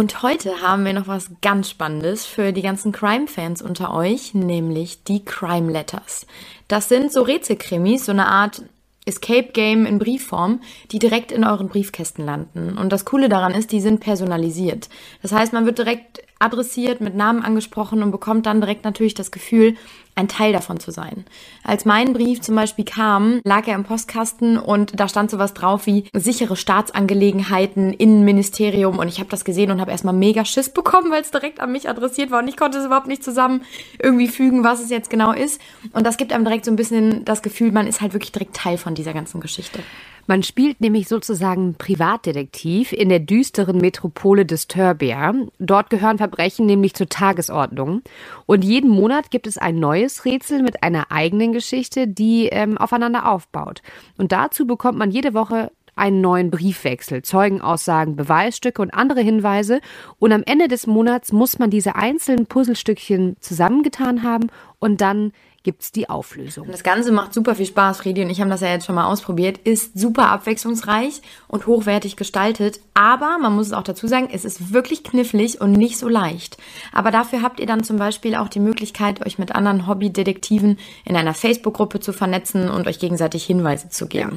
Und heute haben wir noch was ganz Spannendes für die ganzen Crime-Fans unter euch, nämlich die Crime Letters. Das sind so Rätselkrimis, so eine Art Escape Game in Briefform, die direkt in euren Briefkästen landen. Und das Coole daran ist, die sind personalisiert. Das heißt, man wird direkt adressiert, mit Namen angesprochen und bekommt dann direkt natürlich das Gefühl, ein Teil davon zu sein. Als mein Brief zum Beispiel kam, lag er im Postkasten und da stand sowas drauf wie sichere Staatsangelegenheiten, Innenministerium und ich habe das gesehen und habe erstmal mega Schiss bekommen, weil es direkt an mich adressiert war und ich konnte es überhaupt nicht zusammen irgendwie fügen, was es jetzt genau ist. Und das gibt einem direkt so ein bisschen das Gefühl, man ist halt wirklich direkt Teil von dieser ganzen Geschichte. Man spielt nämlich sozusagen Privatdetektiv in der düsteren Metropole Disturbia. Dort gehören Verbrechen nämlich zur Tagesordnung. Und jeden Monat gibt es ein neues Rätsel mit einer eigenen Geschichte, die ähm, aufeinander aufbaut. Und dazu bekommt man jede Woche einen neuen Briefwechsel, Zeugenaussagen, Beweisstücke und andere Hinweise. Und am Ende des Monats muss man diese einzelnen Puzzlestückchen zusammengetan haben und dann gibt's die Auflösung. Das Ganze macht super viel Spaß. Fredi und ich haben das ja jetzt schon mal ausprobiert. Ist super abwechslungsreich und hochwertig gestaltet. Aber man muss es auch dazu sagen, es ist wirklich knifflig und nicht so leicht. Aber dafür habt ihr dann zum Beispiel auch die Möglichkeit, euch mit anderen Hobbydetektiven in einer Facebook-Gruppe zu vernetzen und euch gegenseitig Hinweise zu geben.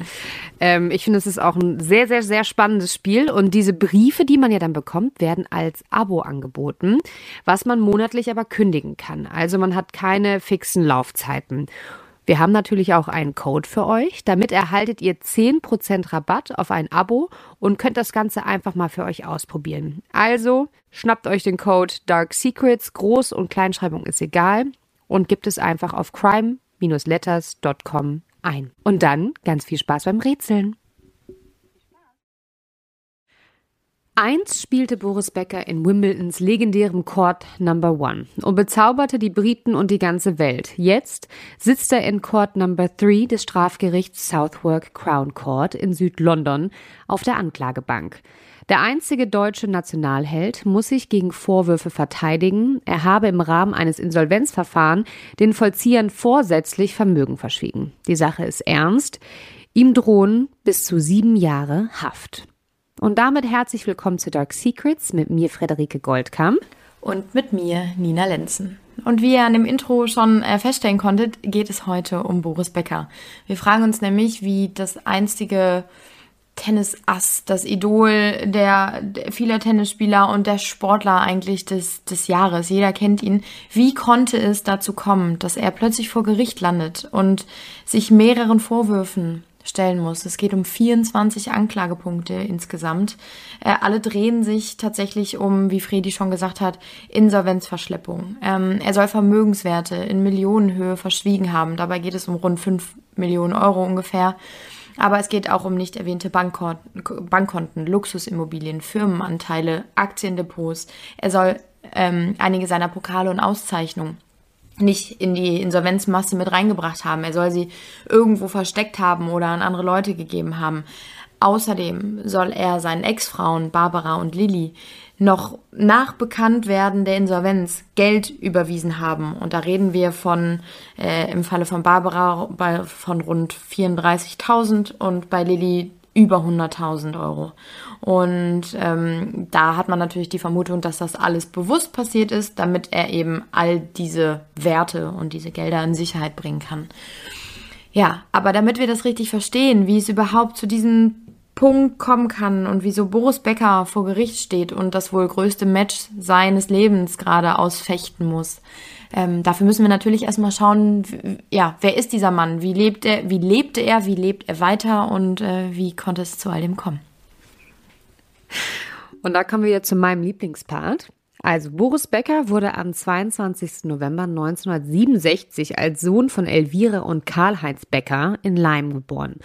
Ja. Ähm, ich finde, es ist auch ein sehr, sehr, sehr spannendes Spiel. Und diese Briefe, die man ja dann bekommt, werden als Abo angeboten, was man monatlich aber kündigen kann. Also man hat keine fixen Laufzeiten. Laufzeiten. Wir haben natürlich auch einen Code für euch. Damit erhaltet ihr 10% Rabatt auf ein Abo und könnt das Ganze einfach mal für euch ausprobieren. Also schnappt euch den Code Dark Secrets, Groß- und Kleinschreibung ist egal und gibt es einfach auf crime-letters.com ein. Und dann ganz viel Spaß beim Rätseln. Einst spielte Boris Becker in Wimbledons legendärem Court Number One und bezauberte die Briten und die ganze Welt. Jetzt sitzt er in Court Number Three des Strafgerichts Southwark Crown Court in Südlondon auf der Anklagebank. Der einzige deutsche Nationalheld muss sich gegen Vorwürfe verteidigen, er habe im Rahmen eines Insolvenzverfahrens den Vollziehern vorsätzlich Vermögen verschwiegen. Die Sache ist ernst. Ihm drohen bis zu sieben Jahre Haft. Und damit herzlich willkommen zu Dark Secrets mit mir, Frederike Goldkamp. Und mit mir, Nina Lenzen. Und wie ihr an dem Intro schon äh, feststellen konntet, geht es heute um Boris Becker. Wir fragen uns nämlich, wie das einstige Tennisass, das Idol der, der vieler Tennisspieler und der Sportler eigentlich des, des Jahres. Jeder kennt ihn. Wie konnte es dazu kommen, dass er plötzlich vor Gericht landet und sich mehreren Vorwürfen stellen muss. Es geht um 24 Anklagepunkte insgesamt. Äh, alle drehen sich tatsächlich um, wie Fredi schon gesagt hat, Insolvenzverschleppung. Ähm, er soll Vermögenswerte in Millionenhöhe verschwiegen haben. Dabei geht es um rund 5 Millionen Euro ungefähr. Aber es geht auch um nicht erwähnte Bankkonten, Bankkonten Luxusimmobilien, Firmenanteile, Aktiendepots. Er soll ähm, einige seiner Pokale und Auszeichnungen nicht in die Insolvenzmasse mit reingebracht haben. Er soll sie irgendwo versteckt haben oder an andere Leute gegeben haben. Außerdem soll er seinen Ex-Frauen Barbara und Lilly noch nach Bekanntwerden der Insolvenz Geld überwiesen haben. Und da reden wir von, äh, im Falle von Barbara bei, von rund 34.000 und bei Lilly über 100.000 Euro. Und ähm, da hat man natürlich die Vermutung, dass das alles bewusst passiert ist, damit er eben all diese Werte und diese Gelder in Sicherheit bringen kann. Ja, aber damit wir das richtig verstehen, wie es überhaupt zu diesem Punkt kommen kann und wieso Boris Becker vor Gericht steht und das wohl größte Match seines Lebens gerade ausfechten muss. Ähm, dafür müssen wir natürlich erstmal schauen, ja, wer ist dieser Mann? Wie lebt er, wie lebte er, wie lebt er weiter und äh, wie konnte es zu all dem kommen? Und da kommen wir jetzt zu meinem Lieblingspart. Also Boris Becker wurde am 22. November 1967 als Sohn von Elvire und Karl-Heinz Becker in Leim geboren.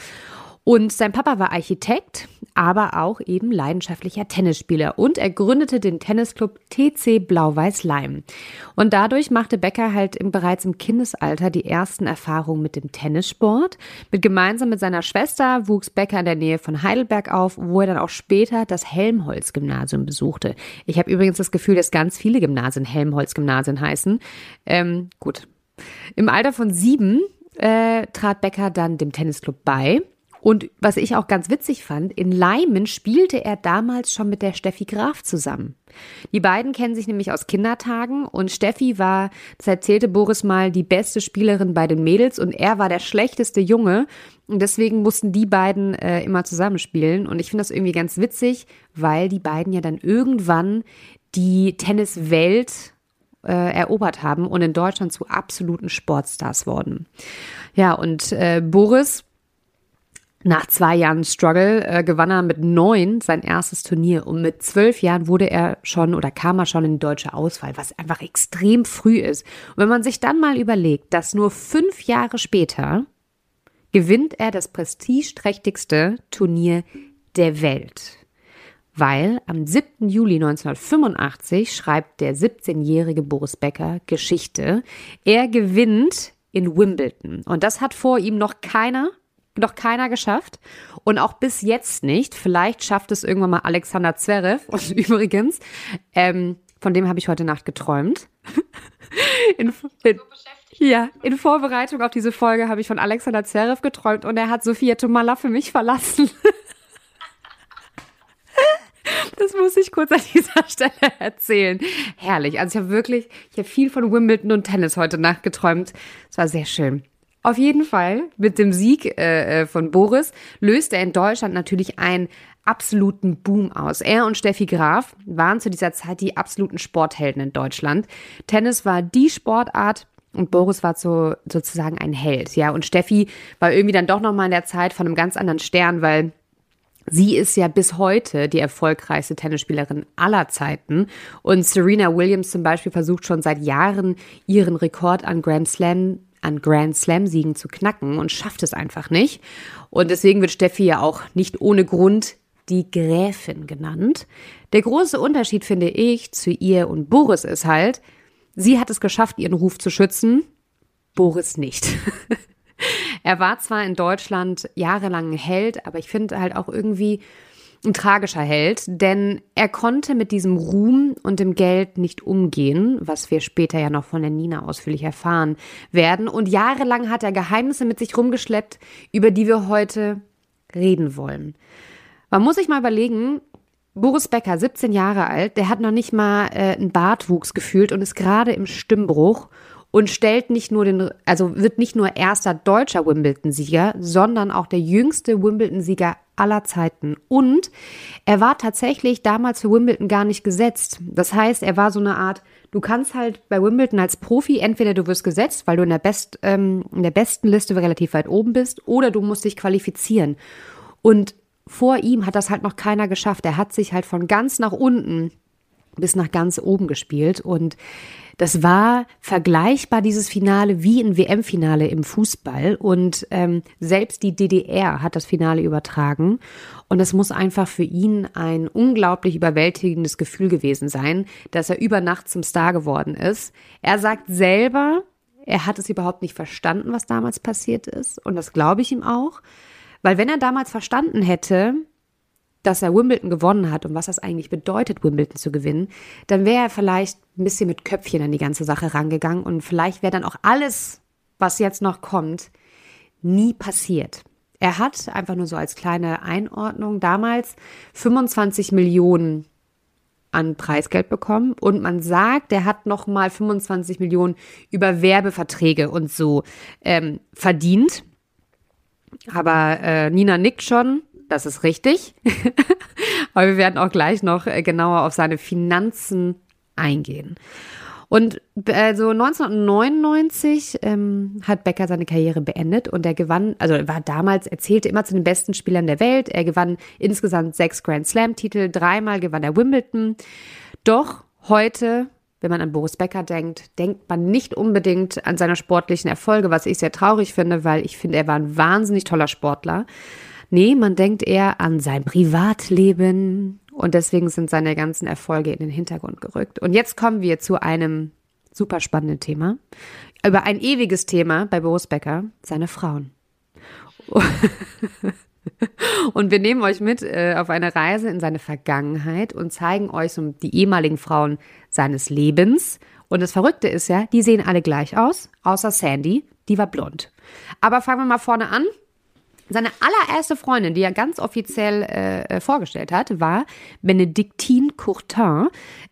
Und sein Papa war Architekt, aber auch eben leidenschaftlicher Tennisspieler und er gründete den Tennisclub TC Blau-Weiß Leim. Und dadurch machte Becker halt im, bereits im Kindesalter die ersten Erfahrungen mit dem Tennissport. Mit gemeinsam mit seiner Schwester wuchs Becker in der Nähe von Heidelberg auf, wo er dann auch später das Helmholtz-Gymnasium besuchte. Ich habe übrigens das Gefühl, dass ganz viele Gymnasien Helmholtz-Gymnasien heißen. Ähm, gut. Im Alter von sieben äh, trat Becker dann dem Tennisclub bei Und was ich auch ganz witzig fand, in Leimen spielte er damals schon mit der Steffi Graf zusammen. Die beiden kennen sich nämlich aus Kindertagen und Steffi war, das erzählte Boris mal, die beste Spielerin bei den Mädels und er war der schlechteste Junge und deswegen mussten die beiden äh, immer zusammenspielen und ich finde das irgendwie ganz witzig, weil die beiden ja dann irgendwann die Tenniswelt äh, erobert haben und in Deutschland zu absoluten Sportstars wurden. Ja, und äh, Boris nach zwei Jahren Struggle äh, gewann er mit neun sein erstes Turnier und mit zwölf Jahren wurde er schon oder kam er schon in die deutsche Auswahl, was einfach extrem früh ist. Und wenn man sich dann mal überlegt, dass nur fünf Jahre später gewinnt er das prestigeträchtigste Turnier der Welt. Weil am 7. Juli 1985 schreibt der 17-jährige Boris Becker Geschichte. Er gewinnt in Wimbledon. Und das hat vor ihm noch keiner noch keiner geschafft und auch bis jetzt nicht. Vielleicht schafft es irgendwann mal Alexander Zverev. Und übrigens, ähm, von dem habe ich heute Nacht geträumt. In, in, ja, in Vorbereitung auf diese Folge habe ich von Alexander Zverev geträumt und er hat Sophia Tomala für mich verlassen. Das muss ich kurz an dieser Stelle erzählen. Herrlich. Also ich habe wirklich, ich habe viel von Wimbledon und Tennis heute Nacht geträumt. Es war sehr schön. Auf jeden Fall, mit dem Sieg äh, äh, von Boris löst er in Deutschland natürlich einen absoluten Boom aus. Er und Steffi Graf waren zu dieser Zeit die absoluten Sporthelden in Deutschland. Tennis war die Sportart, und Boris war so, sozusagen ein Held, ja. Und Steffi war irgendwie dann doch nochmal in der Zeit von einem ganz anderen Stern, weil sie ist ja bis heute die erfolgreichste Tennisspielerin aller Zeiten. Und Serena Williams zum Beispiel versucht schon seit Jahren ihren Rekord an Grand Slam an Grand Slam-Siegen zu knacken und schafft es einfach nicht. Und deswegen wird Steffi ja auch nicht ohne Grund die Gräfin genannt. Der große Unterschied, finde ich, zu ihr und Boris ist halt, sie hat es geschafft, ihren Ruf zu schützen, Boris nicht. er war zwar in Deutschland jahrelang ein Held, aber ich finde halt auch irgendwie, ein tragischer Held, denn er konnte mit diesem Ruhm und dem Geld nicht umgehen, was wir später ja noch von der Nina ausführlich erfahren werden. Und jahrelang hat er Geheimnisse mit sich rumgeschleppt, über die wir heute reden wollen. Man muss sich mal überlegen, Boris Becker, 17 Jahre alt, der hat noch nicht mal äh, einen Bartwuchs gefühlt und ist gerade im Stimmbruch und stellt nicht nur den, also wird nicht nur erster deutscher Wimbledon-Sieger, sondern auch der jüngste Wimbledon-Sieger aller Zeiten. Und er war tatsächlich damals für Wimbledon gar nicht gesetzt. Das heißt, er war so eine Art, du kannst halt bei Wimbledon als Profi, entweder du wirst gesetzt, weil du in der, Best, ähm, in der besten Liste relativ weit oben bist, oder du musst dich qualifizieren. Und vor ihm hat das halt noch keiner geschafft. Er hat sich halt von ganz nach unten bis nach ganz oben gespielt und das war vergleichbar, dieses Finale, wie ein WM-Finale im Fußball. Und ähm, selbst die DDR hat das Finale übertragen. Und es muss einfach für ihn ein unglaublich überwältigendes Gefühl gewesen sein, dass er über Nacht zum Star geworden ist. Er sagt selber, er hat es überhaupt nicht verstanden, was damals passiert ist. Und das glaube ich ihm auch. Weil wenn er damals verstanden hätte, dass er Wimbledon gewonnen hat und was das eigentlich bedeutet, Wimbledon zu gewinnen, dann wäre er vielleicht ein bisschen mit Köpfchen an die ganze Sache rangegangen und vielleicht wäre dann auch alles, was jetzt noch kommt, nie passiert. Er hat einfach nur so als kleine Einordnung damals 25 Millionen an Preisgeld bekommen und man sagt, er hat noch mal 25 Millionen über Werbeverträge und so ähm, verdient. Aber äh, Nina nickt schon. Das ist richtig. Aber wir werden auch gleich noch äh, genauer auf seine Finanzen eingehen. Und also 1999 ähm, hat Becker seine Karriere beendet und er gewann, also er war damals, er zählte immer zu den besten Spielern der Welt. Er gewann insgesamt sechs Grand Slam-Titel, dreimal gewann er Wimbledon. Doch heute, wenn man an Boris Becker denkt, denkt man nicht unbedingt an seine sportlichen Erfolge, was ich sehr traurig finde, weil ich finde, er war ein wahnsinnig toller Sportler. Nee, man denkt eher an sein Privatleben und deswegen sind seine ganzen Erfolge in den Hintergrund gerückt. Und jetzt kommen wir zu einem super spannenden Thema. Über ein ewiges Thema bei Boris Becker, seine Frauen. Und wir nehmen euch mit äh, auf eine Reise in seine Vergangenheit und zeigen euch so die ehemaligen Frauen seines Lebens. Und das Verrückte ist ja, die sehen alle gleich aus, außer Sandy, die war blond. Aber fangen wir mal vorne an. Seine allererste Freundin, die er ganz offiziell äh, äh, vorgestellt hat, war Benedictine Courtin.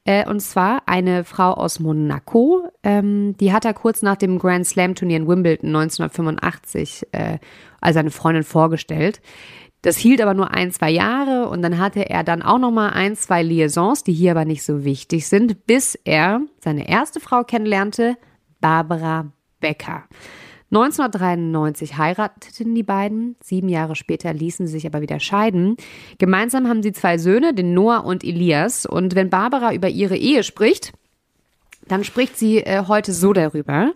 Äh, und zwar eine Frau aus Monaco. Ähm, die hat er kurz nach dem Grand Slam Turnier in Wimbledon 1985 äh, als seine Freundin vorgestellt. Das hielt aber nur ein, zwei Jahre und dann hatte er dann auch noch mal ein, zwei Liaisons, die hier aber nicht so wichtig sind, bis er seine erste Frau kennenlernte, Barbara Becker. 1993 heirateten die beiden, sieben Jahre später ließen sie sich aber wieder scheiden. Gemeinsam haben sie zwei Söhne, den Noah und Elias. Und wenn Barbara über ihre Ehe spricht, dann spricht sie äh, heute so darüber.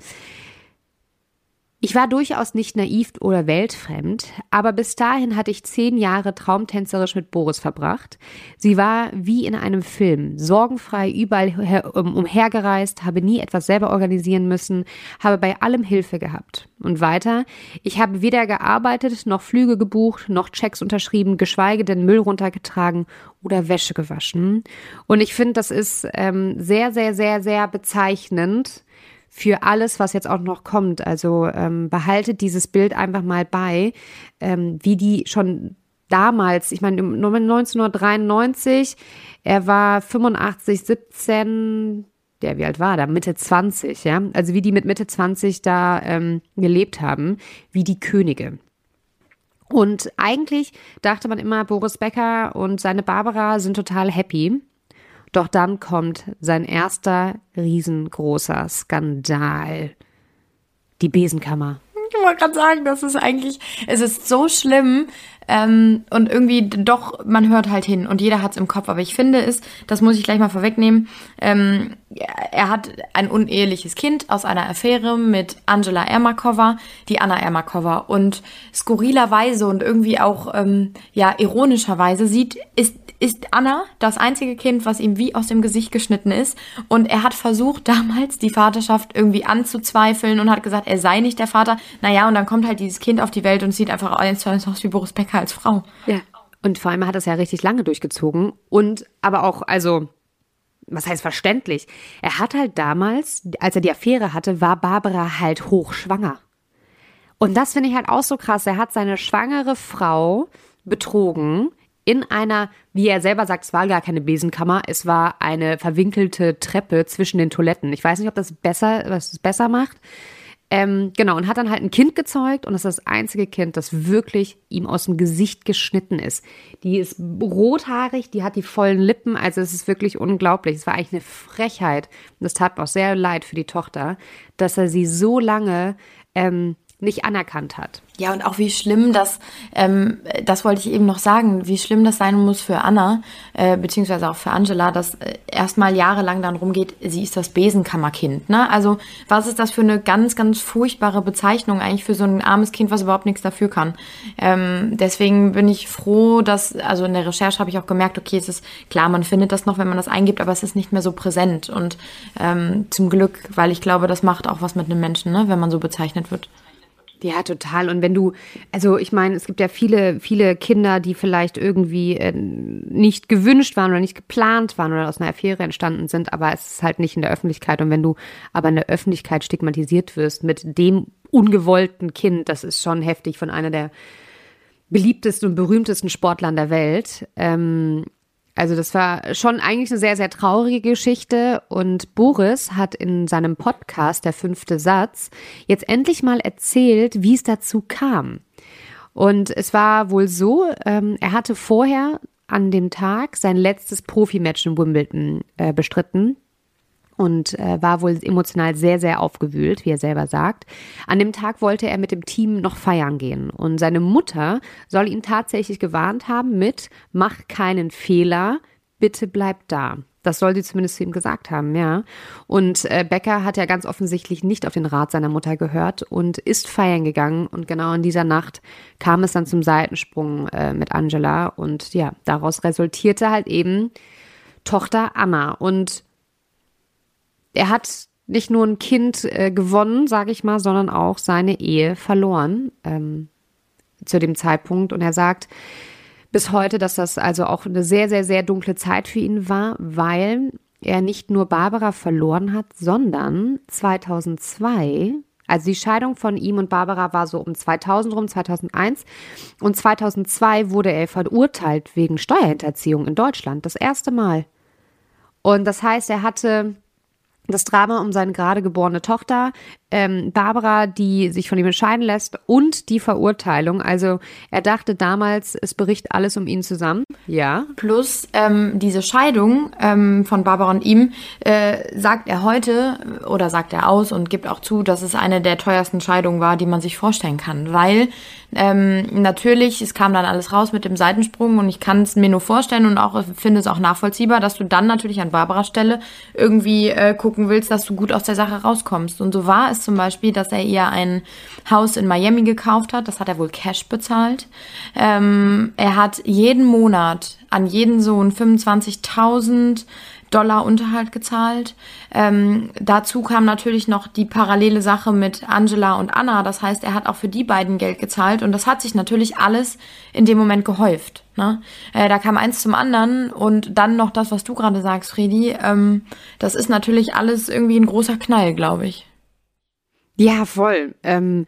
Ich war durchaus nicht naiv oder weltfremd, aber bis dahin hatte ich zehn Jahre traumtänzerisch mit Boris verbracht. Sie war wie in einem Film, sorgenfrei überall umhergereist, habe nie etwas selber organisieren müssen, habe bei allem Hilfe gehabt. Und weiter, ich habe weder gearbeitet, noch Flüge gebucht, noch Checks unterschrieben, geschweige denn Müll runtergetragen oder Wäsche gewaschen. Und ich finde, das ist ähm, sehr, sehr, sehr, sehr bezeichnend für alles, was jetzt auch noch kommt. Also ähm, behaltet dieses Bild einfach mal bei, ähm, wie die schon damals, ich meine 1993, er war 85, 17, der wie alt war da? Mitte 20, ja. Also wie die mit Mitte 20 da ähm, gelebt haben, wie die Könige. Und eigentlich dachte man immer, Boris Becker und seine Barbara sind total happy. Doch dann kommt sein erster riesengroßer Skandal. Die Besenkammer. Ich wollte gerade sagen, das ist eigentlich, es ist so schlimm ähm, und irgendwie doch, man hört halt hin und jeder hat es im Kopf. Aber ich finde es, das muss ich gleich mal vorwegnehmen, ähm, er hat ein uneheliches Kind aus einer Affäre mit Angela Ermakova, die Anna Ermakova. Und skurrilerweise und irgendwie auch, ähm, ja, ironischerweise sieht, ist ist Anna das einzige Kind, was ihm wie aus dem Gesicht geschnitten ist. Und er hat versucht, damals die Vaterschaft irgendwie anzuzweifeln und hat gesagt, er sei nicht der Vater. Naja, und dann kommt halt dieses Kind auf die Welt und sieht einfach aus wie Boris Becker als Frau. Ja. Und vor allem hat es ja richtig lange durchgezogen. Und aber auch, also, was heißt verständlich? Er hat halt damals, als er die Affäre hatte, war Barbara halt hochschwanger. Und das finde ich halt auch so krass. Er hat seine schwangere Frau betrogen in einer, wie er selber sagt, es war gar keine Besenkammer, es war eine verwinkelte Treppe zwischen den Toiletten. Ich weiß nicht, ob das besser, was es besser macht. Ähm, genau, und hat dann halt ein Kind gezeugt und das ist das einzige Kind, das wirklich ihm aus dem Gesicht geschnitten ist. Die ist rothaarig, die hat die vollen Lippen, also es ist wirklich unglaublich. Es war eigentlich eine Frechheit. Und das tat mir auch sehr leid für die Tochter, dass er sie so lange ähm, nicht anerkannt hat. Ja, und auch wie schlimm das, ähm, das wollte ich eben noch sagen, wie schlimm das sein muss für Anna, äh, beziehungsweise auch für Angela, dass äh, erstmal jahrelang dann rumgeht, sie ist das Besenkammerkind. Ne? Also was ist das für eine ganz, ganz furchtbare Bezeichnung eigentlich für so ein armes Kind, was überhaupt nichts dafür kann. Ähm, deswegen bin ich froh, dass, also in der Recherche habe ich auch gemerkt, okay, es ist klar, man findet das noch, wenn man das eingibt, aber es ist nicht mehr so präsent. Und ähm, zum Glück, weil ich glaube, das macht auch was mit einem Menschen, ne? wenn man so bezeichnet wird. Ja, total. Und wenn du, also ich meine, es gibt ja viele, viele Kinder, die vielleicht irgendwie äh, nicht gewünscht waren oder nicht geplant waren oder aus einer Affäre entstanden sind, aber es ist halt nicht in der Öffentlichkeit. Und wenn du aber in der Öffentlichkeit stigmatisiert wirst mit dem ungewollten Kind, das ist schon heftig von einer der beliebtesten und berühmtesten Sportlern der Welt. Ähm, also das war schon eigentlich eine sehr, sehr traurige Geschichte. Und Boris hat in seinem Podcast, der fünfte Satz, jetzt endlich mal erzählt, wie es dazu kam. Und es war wohl so, ähm, er hatte vorher an dem Tag sein letztes Profimatch in Wimbledon äh, bestritten und äh, war wohl emotional sehr, sehr aufgewühlt, wie er selber sagt. An dem Tag wollte er mit dem Team noch feiern gehen und seine Mutter soll ihn tatsächlich gewarnt haben mit, mach keinen Fehler, bitte bleib da. Das soll sie zumindest zu ihm gesagt haben, ja. Und äh, Becker hat ja ganz offensichtlich nicht auf den Rat seiner Mutter gehört und ist feiern gegangen. Und genau in dieser Nacht kam es dann zum Seitensprung äh, mit Angela. Und ja, daraus resultierte halt eben Tochter Anna. Und er hat nicht nur ein Kind äh, gewonnen, sage ich mal, sondern auch seine Ehe verloren ähm, zu dem Zeitpunkt. Und er sagt bis heute, dass das also auch eine sehr, sehr, sehr dunkle Zeit für ihn war, weil er nicht nur Barbara verloren hat, sondern 2002 Also die Scheidung von ihm und Barbara war so um 2000 rum, 2001. Und 2002 wurde er verurteilt wegen Steuerhinterziehung in Deutschland. Das erste Mal. Und das heißt, er hatte das Drama um seine gerade geborene Tochter, ähm, Barbara, die sich von ihm entscheiden lässt und die Verurteilung. Also er dachte damals, es berichtet alles um ihn zusammen. Ja. Plus ähm, diese Scheidung ähm, von Barbara und ihm äh, sagt er heute oder sagt er aus und gibt auch zu, dass es eine der teuersten Scheidungen war, die man sich vorstellen kann, weil ähm, natürlich, es kam dann alles raus mit dem Seitensprung und ich kann es mir nur vorstellen und auch finde es auch nachvollziehbar, dass du dann natürlich an Barbaras Stelle irgendwie äh, gucken willst, dass du gut aus der Sache rauskommst. Und so war es zum Beispiel, dass er ihr ein Haus in Miami gekauft hat. Das hat er wohl Cash bezahlt. Ähm, er hat jeden Monat an jeden Sohn 25.000 Dollar Unterhalt gezahlt. Ähm, dazu kam natürlich noch die parallele Sache mit Angela und Anna. Das heißt, er hat auch für die beiden Geld gezahlt und das hat sich natürlich alles in dem Moment gehäuft. Ne? Äh, da kam eins zum anderen und dann noch das, was du gerade sagst, Fredi. Ähm, das ist natürlich alles irgendwie ein großer Knall, glaube ich. Ja, voll. Ähm,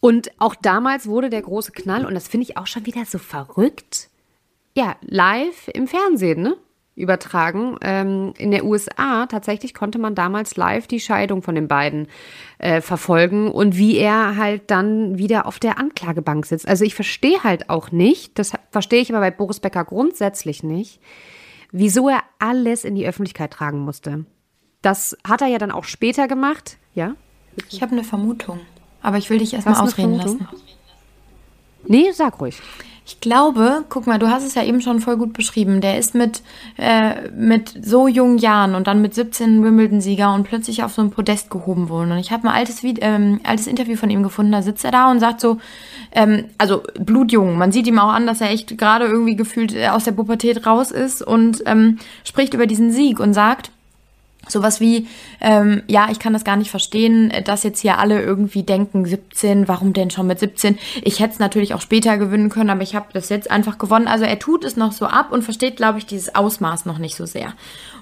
und auch damals wurde der große Knall, und das finde ich auch schon wieder so verrückt, ja, live im Fernsehen, ne? Übertragen. Ähm, in der USA tatsächlich konnte man damals live die Scheidung von den beiden äh, verfolgen und wie er halt dann wieder auf der Anklagebank sitzt. Also ich verstehe halt auch nicht, das verstehe ich aber bei Boris Becker grundsätzlich nicht, wieso er alles in die Öffentlichkeit tragen musste. Das hat er ja dann auch später gemacht, ja? Ich habe eine Vermutung, aber ich will dich erstmal ausreden lassen. Nee, sag ruhig. Ich glaube, guck mal, du hast es ja eben schon voll gut beschrieben. Der ist mit, äh, mit so jungen Jahren und dann mit 17 Wimbledon-Sieger und plötzlich auf so ein Podest gehoben worden. Und ich habe ein altes, ähm, altes Interview von ihm gefunden. Da sitzt er da und sagt so, ähm, also blutjung. Man sieht ihm auch an, dass er echt gerade irgendwie gefühlt äh, aus der Pubertät raus ist und ähm, spricht über diesen Sieg und sagt, Sowas wie, ähm, ja, ich kann das gar nicht verstehen, dass jetzt hier alle irgendwie denken, 17, warum denn schon mit 17? Ich hätte es natürlich auch später gewinnen können, aber ich habe das jetzt einfach gewonnen. Also er tut es noch so ab und versteht, glaube ich, dieses Ausmaß noch nicht so sehr.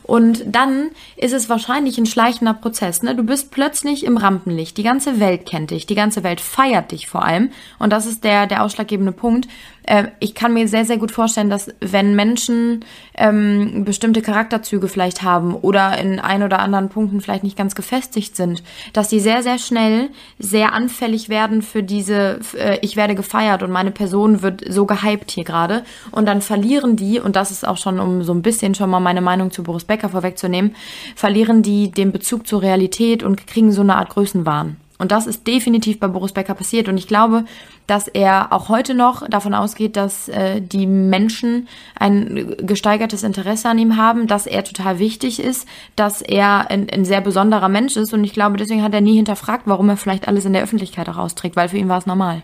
Und dann ist es wahrscheinlich ein schleichender Prozess. Ne? Du bist plötzlich im Rampenlicht. Die ganze Welt kennt dich. Die ganze Welt feiert dich vor allem. Und das ist der, der ausschlaggebende Punkt. Äh, ich kann mir sehr, sehr gut vorstellen, dass wenn Menschen ähm, bestimmte Charakterzüge vielleicht haben oder in ein oder anderen Punkten vielleicht nicht ganz gefestigt sind, dass die sehr, sehr schnell sehr anfällig werden für diese, äh, ich werde gefeiert und meine Person wird so gehypt hier gerade. Und dann verlieren die, und das ist auch schon, um so ein bisschen schon mal meine Meinung zu Boris Becker vorwegzunehmen, verlieren die den Bezug zur Realität und kriegen so eine Art Größenwahn. Und das ist definitiv bei Boris Becker passiert. Und ich glaube, dass er auch heute noch davon ausgeht, dass äh, die Menschen ein gesteigertes Interesse an ihm haben, dass er total wichtig ist, dass er ein, ein sehr besonderer Mensch ist. Und ich glaube, deswegen hat er nie hinterfragt, warum er vielleicht alles in der Öffentlichkeit auch austrägt, weil für ihn war es normal.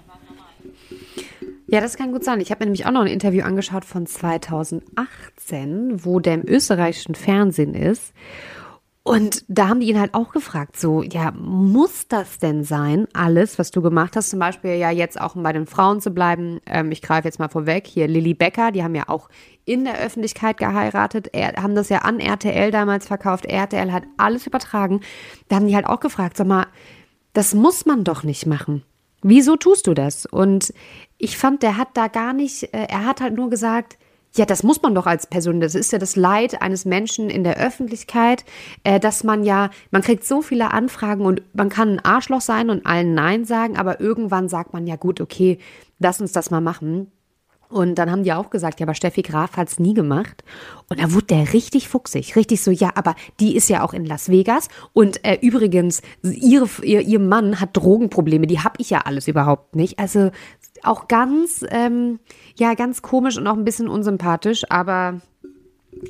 Ja, das kann gut sein. Ich habe mir nämlich auch noch ein Interview angeschaut von 2018, wo der im österreichischen Fernsehen ist. Und da haben die ihn halt auch gefragt, so, ja, muss das denn sein, alles, was du gemacht hast? Zum Beispiel ja jetzt auch, um bei den Frauen zu bleiben, ähm, ich greife jetzt mal vorweg, hier Lilly Becker, die haben ja auch in der Öffentlichkeit geheiratet, er, haben das ja an RTL damals verkauft, RTL hat alles übertragen. Da haben die halt auch gefragt, sag mal, das muss man doch nicht machen. Wieso tust du das? Und ich fand, der hat da gar nicht, äh, er hat halt nur gesagt, ja, das muss man doch als Person. Das ist ja das Leid eines Menschen in der Öffentlichkeit, äh, dass man ja, man kriegt so viele Anfragen und man kann ein Arschloch sein und allen Nein sagen, aber irgendwann sagt man ja gut, okay, lass uns das mal machen. Und dann haben die auch gesagt, ja, aber Steffi Graf hat's nie gemacht. Und da wurde der richtig fuchsig, richtig so, ja, aber die ist ja auch in Las Vegas. Und äh, übrigens, ihre, ihr, ihr Mann hat Drogenprobleme, die hab ich ja alles überhaupt nicht. Also auch ganz, ähm, ja, ganz komisch und auch ein bisschen unsympathisch, aber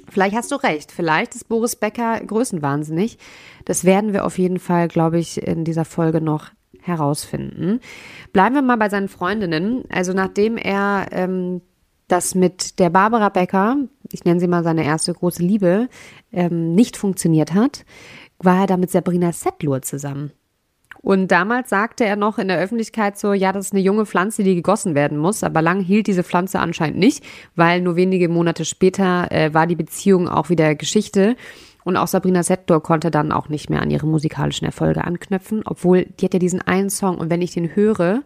vielleicht hast du recht. Vielleicht ist Boris Becker größenwahnsinnig. Das werden wir auf jeden Fall, glaube ich, in dieser Folge noch herausfinden. Bleiben wir mal bei seinen Freundinnen. Also nachdem er ähm, das mit der Barbara Becker, ich nenne sie mal seine erste große Liebe, ähm, nicht funktioniert hat, war er da mit Sabrina Settlur zusammen. Und damals sagte er noch in der Öffentlichkeit so, ja, das ist eine junge Pflanze, die gegossen werden muss. Aber lang hielt diese Pflanze anscheinend nicht, weil nur wenige Monate später äh, war die Beziehung auch wieder Geschichte. Und auch Sabrina Settor konnte dann auch nicht mehr an ihre musikalischen Erfolge anknüpfen, obwohl die hat ja diesen einen Song und wenn ich den höre,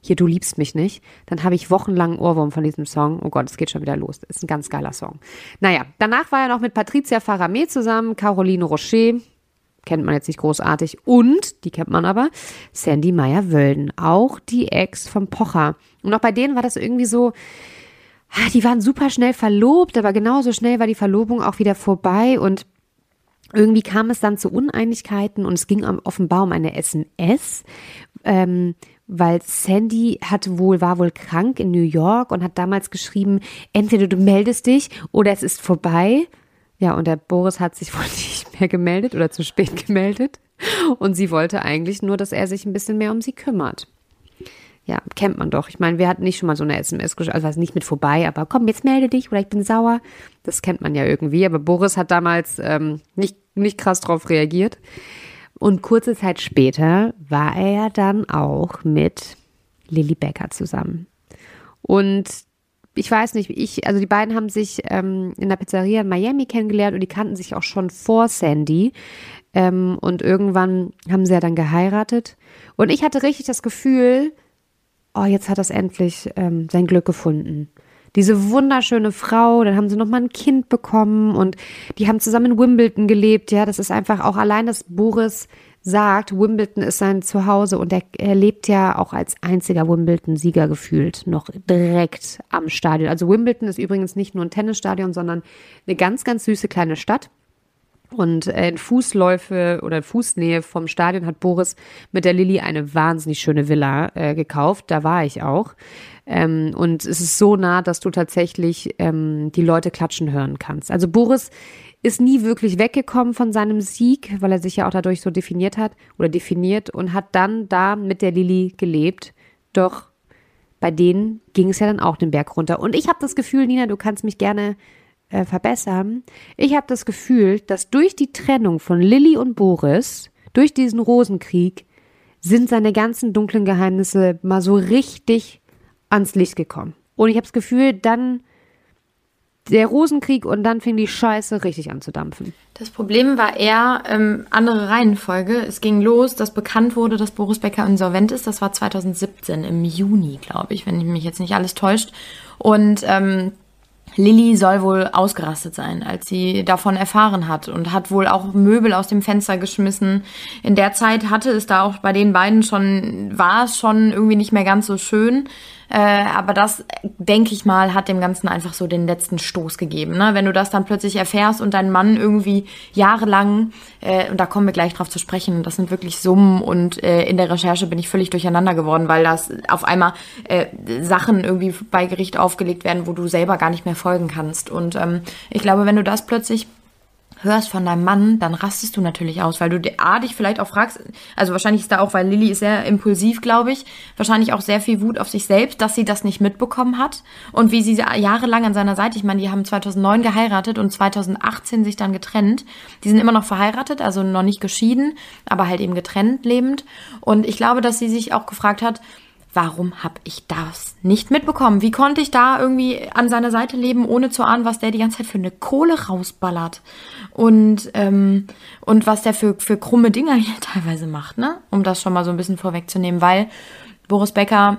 hier, du liebst mich nicht, dann habe ich wochenlang Ohrwurm von diesem Song. Oh Gott, es geht schon wieder los. Ist ein ganz geiler Song. Naja, danach war er noch mit Patricia Faramé zusammen, Caroline Rocher, kennt man jetzt nicht großartig, und, die kennt man aber, Sandy Meyer-Wölden, auch die Ex vom Pocher. Und auch bei denen war das irgendwie so, ah, die waren super schnell verlobt, aber genauso schnell war die Verlobung auch wieder vorbei und irgendwie kam es dann zu Uneinigkeiten und es ging offenbar um eine SNS, ähm, weil Sandy hat wohl, war wohl krank in New York und hat damals geschrieben, entweder du meldest dich oder es ist vorbei. Ja, und der Boris hat sich wohl nicht mehr gemeldet oder zu spät gemeldet. Und sie wollte eigentlich nur, dass er sich ein bisschen mehr um sie kümmert. Ja, kennt man doch. Ich meine, wir hatten nicht schon mal so eine SMS also nicht mit vorbei, aber komm, jetzt melde dich oder ich bin sauer. Das kennt man ja irgendwie. Aber Boris hat damals ähm, nicht, nicht krass drauf reagiert. Und kurze Zeit später war er ja dann auch mit Lilly Becker zusammen. Und ich weiß nicht, ich, also die beiden haben sich ähm, in der Pizzeria in Miami kennengelernt und die kannten sich auch schon vor Sandy. Ähm, und irgendwann haben sie ja dann geheiratet. Und ich hatte richtig das Gefühl, oh, jetzt hat er endlich ähm, sein Glück gefunden diese wunderschöne Frau, dann haben sie noch mal ein Kind bekommen und die haben zusammen in Wimbledon gelebt. Ja, das ist einfach auch allein, dass Boris sagt, Wimbledon ist sein Zuhause und er, er lebt ja auch als einziger Wimbledon-Sieger gefühlt noch direkt am Stadion. Also Wimbledon ist übrigens nicht nur ein Tennisstadion, sondern eine ganz, ganz süße kleine Stadt. Und äh, in Fußläufe oder in Fußnähe vom Stadion hat Boris mit der Lilly eine wahnsinnig schöne Villa äh, gekauft. Da war ich auch. Ähm, und es ist so nah, dass du tatsächlich ähm, die Leute klatschen hören kannst. Also Boris ist nie wirklich weggekommen von seinem Sieg, weil er sich ja auch dadurch so definiert hat oder definiert und hat dann da mit der Lilly gelebt. Doch bei denen ging es ja dann auch den Berg runter. Und ich habe das Gefühl, Nina, du kannst mich gerne äh, verbessern. Ich habe das Gefühl, dass durch die Trennung von Lilly und Boris, durch diesen Rosenkrieg, sind seine ganzen dunklen Geheimnisse mal so richtig ans Licht gekommen. Und ich habe das Gefühl, dann der Rosenkrieg und dann fing die Scheiße richtig an zu dampfen. Das Problem war eher ähm, andere Reihenfolge. Es ging los, dass bekannt wurde, dass Boris Becker insolvent ist. Das war 2017 im Juni, glaube ich, wenn mich jetzt nicht alles täuscht. Und ähm, Lilly soll wohl ausgerastet sein, als sie davon erfahren hat und hat wohl auch Möbel aus dem Fenster geschmissen. In der Zeit hatte es da auch bei den beiden schon, war es schon irgendwie nicht mehr ganz so schön. Äh, aber das, denke ich mal, hat dem Ganzen einfach so den letzten Stoß gegeben. Ne? Wenn du das dann plötzlich erfährst und dein Mann irgendwie jahrelang, äh, und da kommen wir gleich drauf zu sprechen, das sind wirklich Summen und äh, in der Recherche bin ich völlig durcheinander geworden, weil das auf einmal äh, Sachen irgendwie bei Gericht aufgelegt werden, wo du selber gar nicht mehr folgen kannst. Und ähm, ich glaube, wenn du das plötzlich hörst von deinem Mann, dann rastest du natürlich aus, weil du A, dich vielleicht auch fragst, also wahrscheinlich ist da auch, weil Lilly ist sehr impulsiv, glaube ich, wahrscheinlich auch sehr viel Wut auf sich selbst, dass sie das nicht mitbekommen hat und wie sie jahrelang an seiner Seite, ich meine, die haben 2009 geheiratet und 2018 sich dann getrennt. Die sind immer noch verheiratet, also noch nicht geschieden, aber halt eben getrennt lebend und ich glaube, dass sie sich auch gefragt hat, warum habe ich das nicht mitbekommen? Wie konnte ich da irgendwie an seiner Seite leben, ohne zu ahnen, was der die ganze Zeit für eine Kohle rausballert? Und, ähm, und was der für, für krumme Dinger hier teilweise macht, ne? Um das schon mal so ein bisschen vorwegzunehmen, weil Boris Becker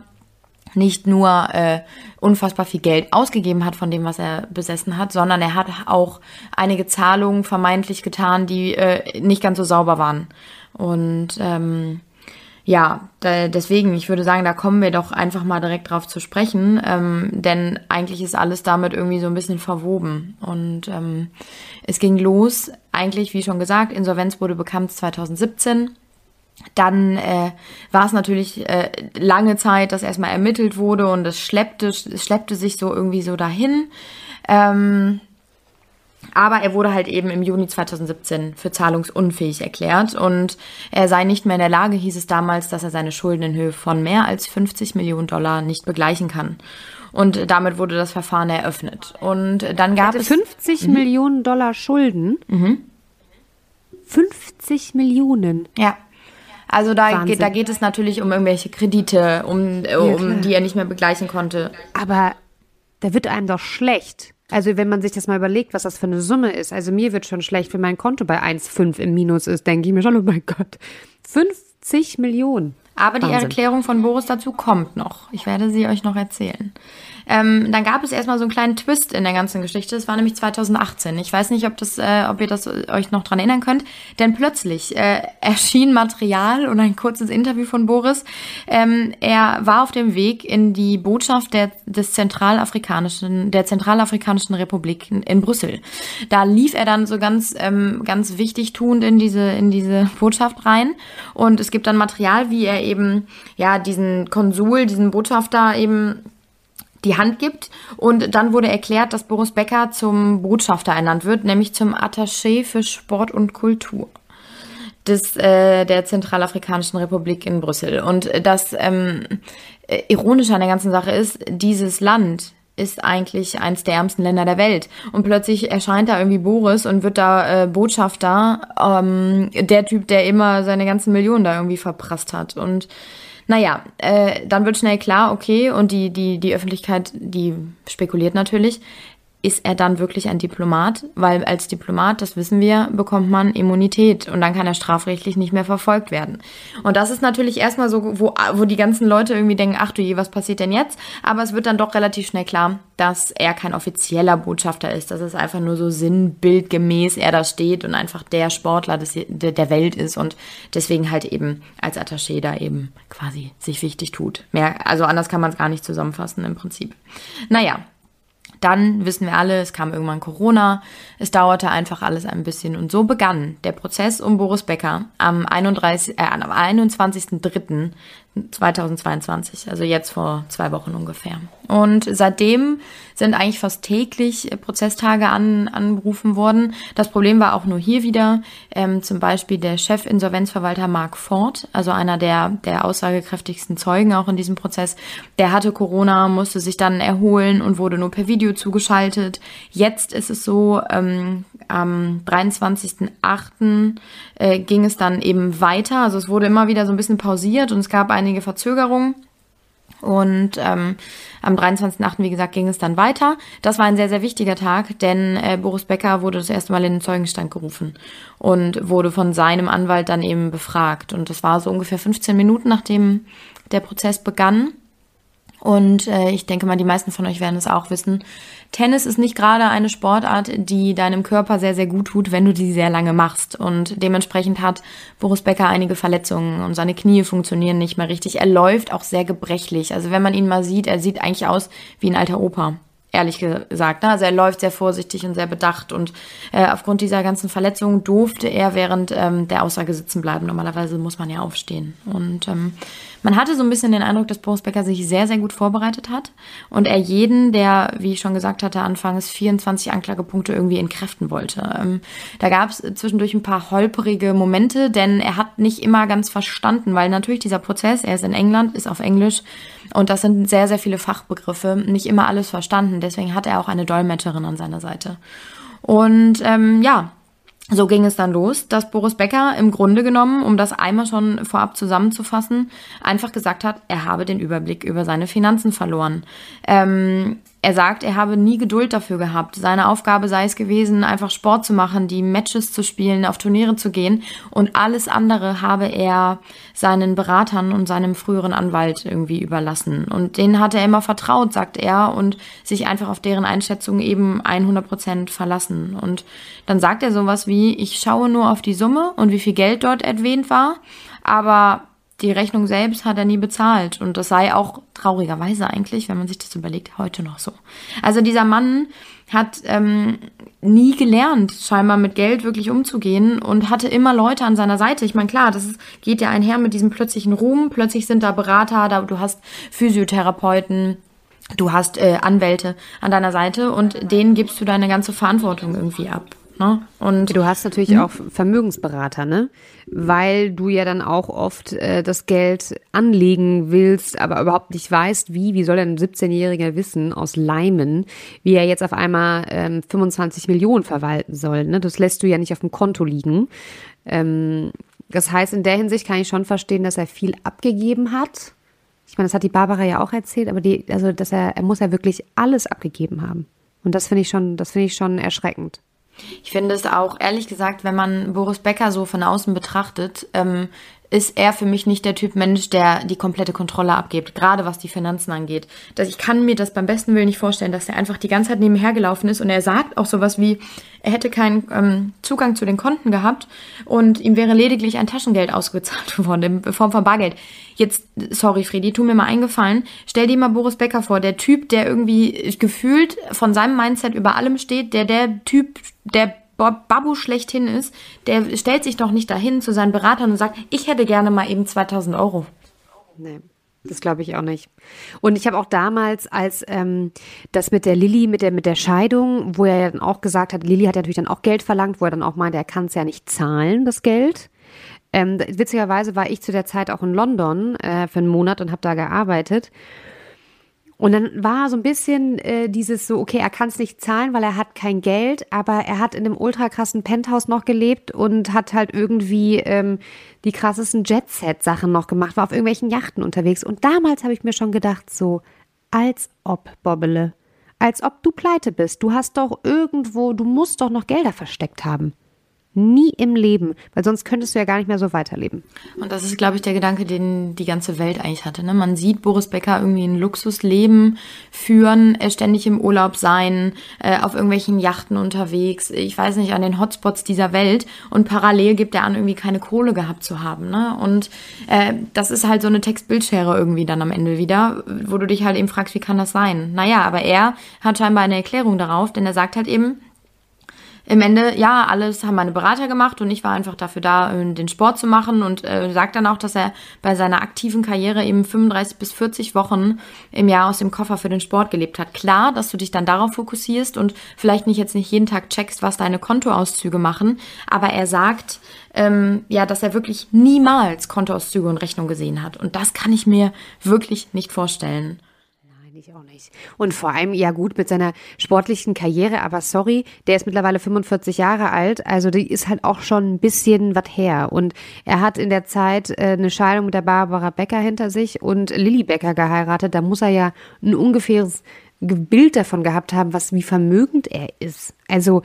nicht nur äh, unfassbar viel Geld ausgegeben hat von dem, was er besessen hat, sondern er hat auch einige Zahlungen vermeintlich getan, die äh, nicht ganz so sauber waren. Und ähm, ja, da, deswegen, ich würde sagen, da kommen wir doch einfach mal direkt drauf zu sprechen, ähm, denn eigentlich ist alles damit irgendwie so ein bisschen verwoben. Und ähm, es ging los, eigentlich, wie schon gesagt, Insolvenz wurde bekannt 2017. Dann äh, war es natürlich äh, lange Zeit, dass erstmal ermittelt wurde und es schleppte, es schleppte sich so irgendwie so dahin. Ähm, aber er wurde halt eben im Juni 2017 für zahlungsunfähig erklärt und er sei nicht mehr in der Lage, hieß es damals, dass er seine Schulden in Höhe von mehr als 50 Millionen Dollar nicht begleichen kann. Und damit wurde das Verfahren eröffnet. Und dann gab es 50 mhm. Millionen Dollar Schulden. Mhm. 50 Millionen. Ja. Also da geht, da geht es natürlich um irgendwelche Kredite, um, um ja, die er nicht mehr begleichen konnte. Aber da wird einem doch schlecht. Also wenn man sich das mal überlegt, was das für eine Summe ist. Also mir wird schon schlecht, wenn mein Konto bei 1,5 im Minus ist, denke ich mir schon, oh mein Gott, 50 Millionen. Aber die Erklärung von Boris dazu kommt noch. Ich werde sie euch noch erzählen. Ähm, dann gab es erstmal so einen kleinen Twist in der ganzen Geschichte. Das war nämlich 2018. Ich weiß nicht, ob, das, äh, ob ihr das euch noch dran erinnern könnt. Denn plötzlich äh, erschien Material und ein kurzes Interview von Boris. Ähm, er war auf dem Weg in die Botschaft der, des Zentralafrikanischen, der Zentralafrikanischen Republik in, in Brüssel. Da lief er dann so ganz, ähm, ganz wichtig tuend in diese, in diese Botschaft rein. Und es gibt dann Material, wie er eben, ja, diesen Konsul, diesen Botschafter eben die Hand gibt. Und dann wurde erklärt, dass Boris Becker zum Botschafter ernannt wird, nämlich zum Attaché für Sport und Kultur des, äh, der Zentralafrikanischen Republik in Brüssel. Und das ähm, äh, Ironische an der ganzen Sache ist, dieses Land ist eigentlich eins der ärmsten Länder der Welt. Und plötzlich erscheint da irgendwie Boris und wird da äh, Botschafter, ähm, der Typ, der immer seine ganzen Millionen da irgendwie verprasst hat. Und naja, äh, dann wird schnell klar, okay, und die, die, die Öffentlichkeit, die spekuliert natürlich, ist er dann wirklich ein Diplomat? Weil als Diplomat, das wissen wir, bekommt man Immunität und dann kann er strafrechtlich nicht mehr verfolgt werden. Und das ist natürlich erstmal so, wo, wo die ganzen Leute irgendwie denken, ach du je, was passiert denn jetzt? Aber es wird dann doch relativ schnell klar, dass er kein offizieller Botschafter ist, dass es einfach nur so sinnbildgemäß er da steht und einfach der Sportler des, der Welt ist und deswegen halt eben als Attaché da eben quasi sich wichtig tut. Mehr, also anders kann man es gar nicht zusammenfassen im Prinzip. Naja, dann wissen wir alle, es kam irgendwann Corona, es dauerte einfach alles ein bisschen und so begann der Prozess um Boris Becker am, 31, äh, am 21.03.2022, also jetzt vor zwei Wochen ungefähr. Und seitdem sind eigentlich fast täglich Prozesstage an, anberufen worden. Das Problem war auch nur hier wieder, ähm, zum Beispiel der Chefinsolvenzverwalter Mark Ford, also einer der, der aussagekräftigsten Zeugen auch in diesem Prozess, der hatte Corona, musste sich dann erholen und wurde nur per Video zugeschaltet. Jetzt ist es so, ähm, am 23.08. Äh, ging es dann eben weiter. Also es wurde immer wieder so ein bisschen pausiert und es gab einige Verzögerungen. Und ähm, am 23.08., wie gesagt, ging es dann weiter. Das war ein sehr, sehr wichtiger Tag, denn äh, Boris Becker wurde das erste Mal in den Zeugenstand gerufen und wurde von seinem Anwalt dann eben befragt. Und das war so ungefähr 15 Minuten, nachdem der Prozess begann. Und äh, ich denke mal, die meisten von euch werden es auch wissen. Tennis ist nicht gerade eine Sportart, die deinem Körper sehr, sehr gut tut, wenn du die sehr lange machst. Und dementsprechend hat Boris Becker einige Verletzungen und seine Knie funktionieren nicht mehr richtig. Er läuft auch sehr gebrechlich. Also wenn man ihn mal sieht, er sieht eigentlich aus wie ein alter Opa ehrlich gesagt. Also er läuft sehr vorsichtig und sehr bedacht und äh, aufgrund dieser ganzen Verletzungen durfte er während ähm, der Aussage sitzen bleiben. Normalerweise muss man ja aufstehen. Und ähm, man hatte so ein bisschen den Eindruck, dass Boris Becker sich sehr, sehr gut vorbereitet hat und er jeden, der, wie ich schon gesagt hatte, anfangs 24 Anklagepunkte irgendwie entkräften wollte. Ähm, da gab es zwischendurch ein paar holperige Momente, denn er hat nicht immer ganz verstanden, weil natürlich dieser Prozess, er ist in England, ist auf Englisch und das sind sehr, sehr viele Fachbegriffe, nicht immer alles verstanden. Deswegen hat er auch eine Dolmetscherin an seiner Seite. Und ähm, ja, so ging es dann los, dass Boris Becker im Grunde genommen, um das einmal schon vorab zusammenzufassen, einfach gesagt hat, er habe den Überblick über seine Finanzen verloren. Ähm, er sagt, er habe nie Geduld dafür gehabt. Seine Aufgabe sei es gewesen, einfach Sport zu machen, die Matches zu spielen, auf Turniere zu gehen und alles andere habe er seinen Beratern und seinem früheren Anwalt irgendwie überlassen. Und denen hatte er immer vertraut, sagt er, und sich einfach auf deren Einschätzung eben 100 Prozent verlassen. Und dann sagt er sowas wie, ich schaue nur auf die Summe und wie viel Geld dort erwähnt war, aber die Rechnung selbst hat er nie bezahlt. Und das sei auch traurigerweise eigentlich, wenn man sich das überlegt, heute noch so. Also dieser Mann hat ähm, nie gelernt, scheinbar mit Geld wirklich umzugehen und hatte immer Leute an seiner Seite. Ich meine, klar, das geht ja einher mit diesem plötzlichen Ruhm. Plötzlich sind da Berater, da, du hast Physiotherapeuten, du hast äh, Anwälte an deiner Seite und denen gibst du deine ganze Verantwortung irgendwie ab. Ne? Und du hast natürlich hm? auch Vermögensberater, ne? Weil du ja dann auch oft äh, das Geld anlegen willst, aber überhaupt nicht weißt, wie. Wie soll denn ein 17-Jähriger wissen aus Leimen, wie er jetzt auf einmal ähm, 25 Millionen verwalten soll? Ne? Das lässt du ja nicht auf dem Konto liegen. Ähm, das heißt, in der Hinsicht kann ich schon verstehen, dass er viel abgegeben hat. Ich meine, das hat die Barbara ja auch erzählt, aber die, also dass er, er muss ja wirklich alles abgegeben haben. Und das finde ich schon, das finde ich schon erschreckend. Ich finde es auch, ehrlich gesagt, wenn man Boris Becker so von außen betrachtet, ähm, ist er für mich nicht der Typ Mensch, der die komplette Kontrolle abgibt, gerade was die Finanzen angeht. Ich kann mir das beim besten Willen nicht vorstellen, dass er einfach die ganze Zeit nebenher gelaufen ist und er sagt auch sowas wie, er hätte keinen ähm, Zugang zu den Konten gehabt und ihm wäre lediglich ein Taschengeld ausgezahlt worden in Form von Bargeld. Jetzt, sorry Freddy, tu mir mal eingefallen, stell dir mal Boris Becker vor, der Typ, der irgendwie gefühlt von seinem Mindset über allem steht, der der Typ, der Babu schlechthin ist, der stellt sich doch nicht dahin zu seinen Beratern und sagt, ich hätte gerne mal eben 2000 Euro. Nee. Das glaube ich auch nicht. Und ich habe auch damals, als ähm, das mit der Lilly, mit der, mit der Scheidung, wo er ja dann auch gesagt hat, Lilly hat ja natürlich dann auch Geld verlangt, wo er dann auch meinte, er kann es ja nicht zahlen, das Geld. Ähm, witzigerweise war ich zu der Zeit auch in London äh, für einen Monat und habe da gearbeitet. Und dann war so ein bisschen äh, dieses so, okay, er kann es nicht zahlen, weil er hat kein Geld, aber er hat in einem ultra krassen Penthouse noch gelebt und hat halt irgendwie ähm, die krassesten Jet-Set-Sachen noch gemacht, war auf irgendwelchen Yachten unterwegs. Und damals habe ich mir schon gedacht, so, als ob, Bobbele, als ob du pleite bist. Du hast doch irgendwo, du musst doch noch Gelder versteckt haben. Nie im Leben, weil sonst könntest du ja gar nicht mehr so weiterleben. Und das ist, glaube ich, der Gedanke, den die ganze Welt eigentlich hatte. Ne? Man sieht Boris Becker irgendwie ein Luxusleben führen, äh, ständig im Urlaub sein, äh, auf irgendwelchen Yachten unterwegs, ich weiß nicht, an den Hotspots dieser Welt. Und parallel gibt er an, irgendwie keine Kohle gehabt zu haben. Ne? Und äh, das ist halt so eine Textbildschere irgendwie dann am Ende wieder, wo du dich halt eben fragst, wie kann das sein? Naja, aber er hat scheinbar eine Erklärung darauf, denn er sagt halt eben, im Ende, ja, alles haben meine Berater gemacht und ich war einfach dafür da, äh, den Sport zu machen und äh, sagt dann auch, dass er bei seiner aktiven Karriere eben 35 bis 40 Wochen im Jahr aus dem Koffer für den Sport gelebt hat. Klar, dass du dich dann darauf fokussierst und vielleicht nicht jetzt nicht jeden Tag checkst, was deine Kontoauszüge machen, aber er sagt, ähm, ja, dass er wirklich niemals Kontoauszüge und Rechnung gesehen hat. Und das kann ich mir wirklich nicht vorstellen ich auch nicht. Und vor allem, ja gut, mit seiner sportlichen Karriere, aber sorry, der ist mittlerweile 45 Jahre alt, also die ist halt auch schon ein bisschen was her. Und er hat in der Zeit äh, eine Scheidung mit der Barbara Becker hinter sich und Lilly Becker geheiratet. Da muss er ja ein ungefähres Bild davon gehabt haben, was wie vermögend er ist. Also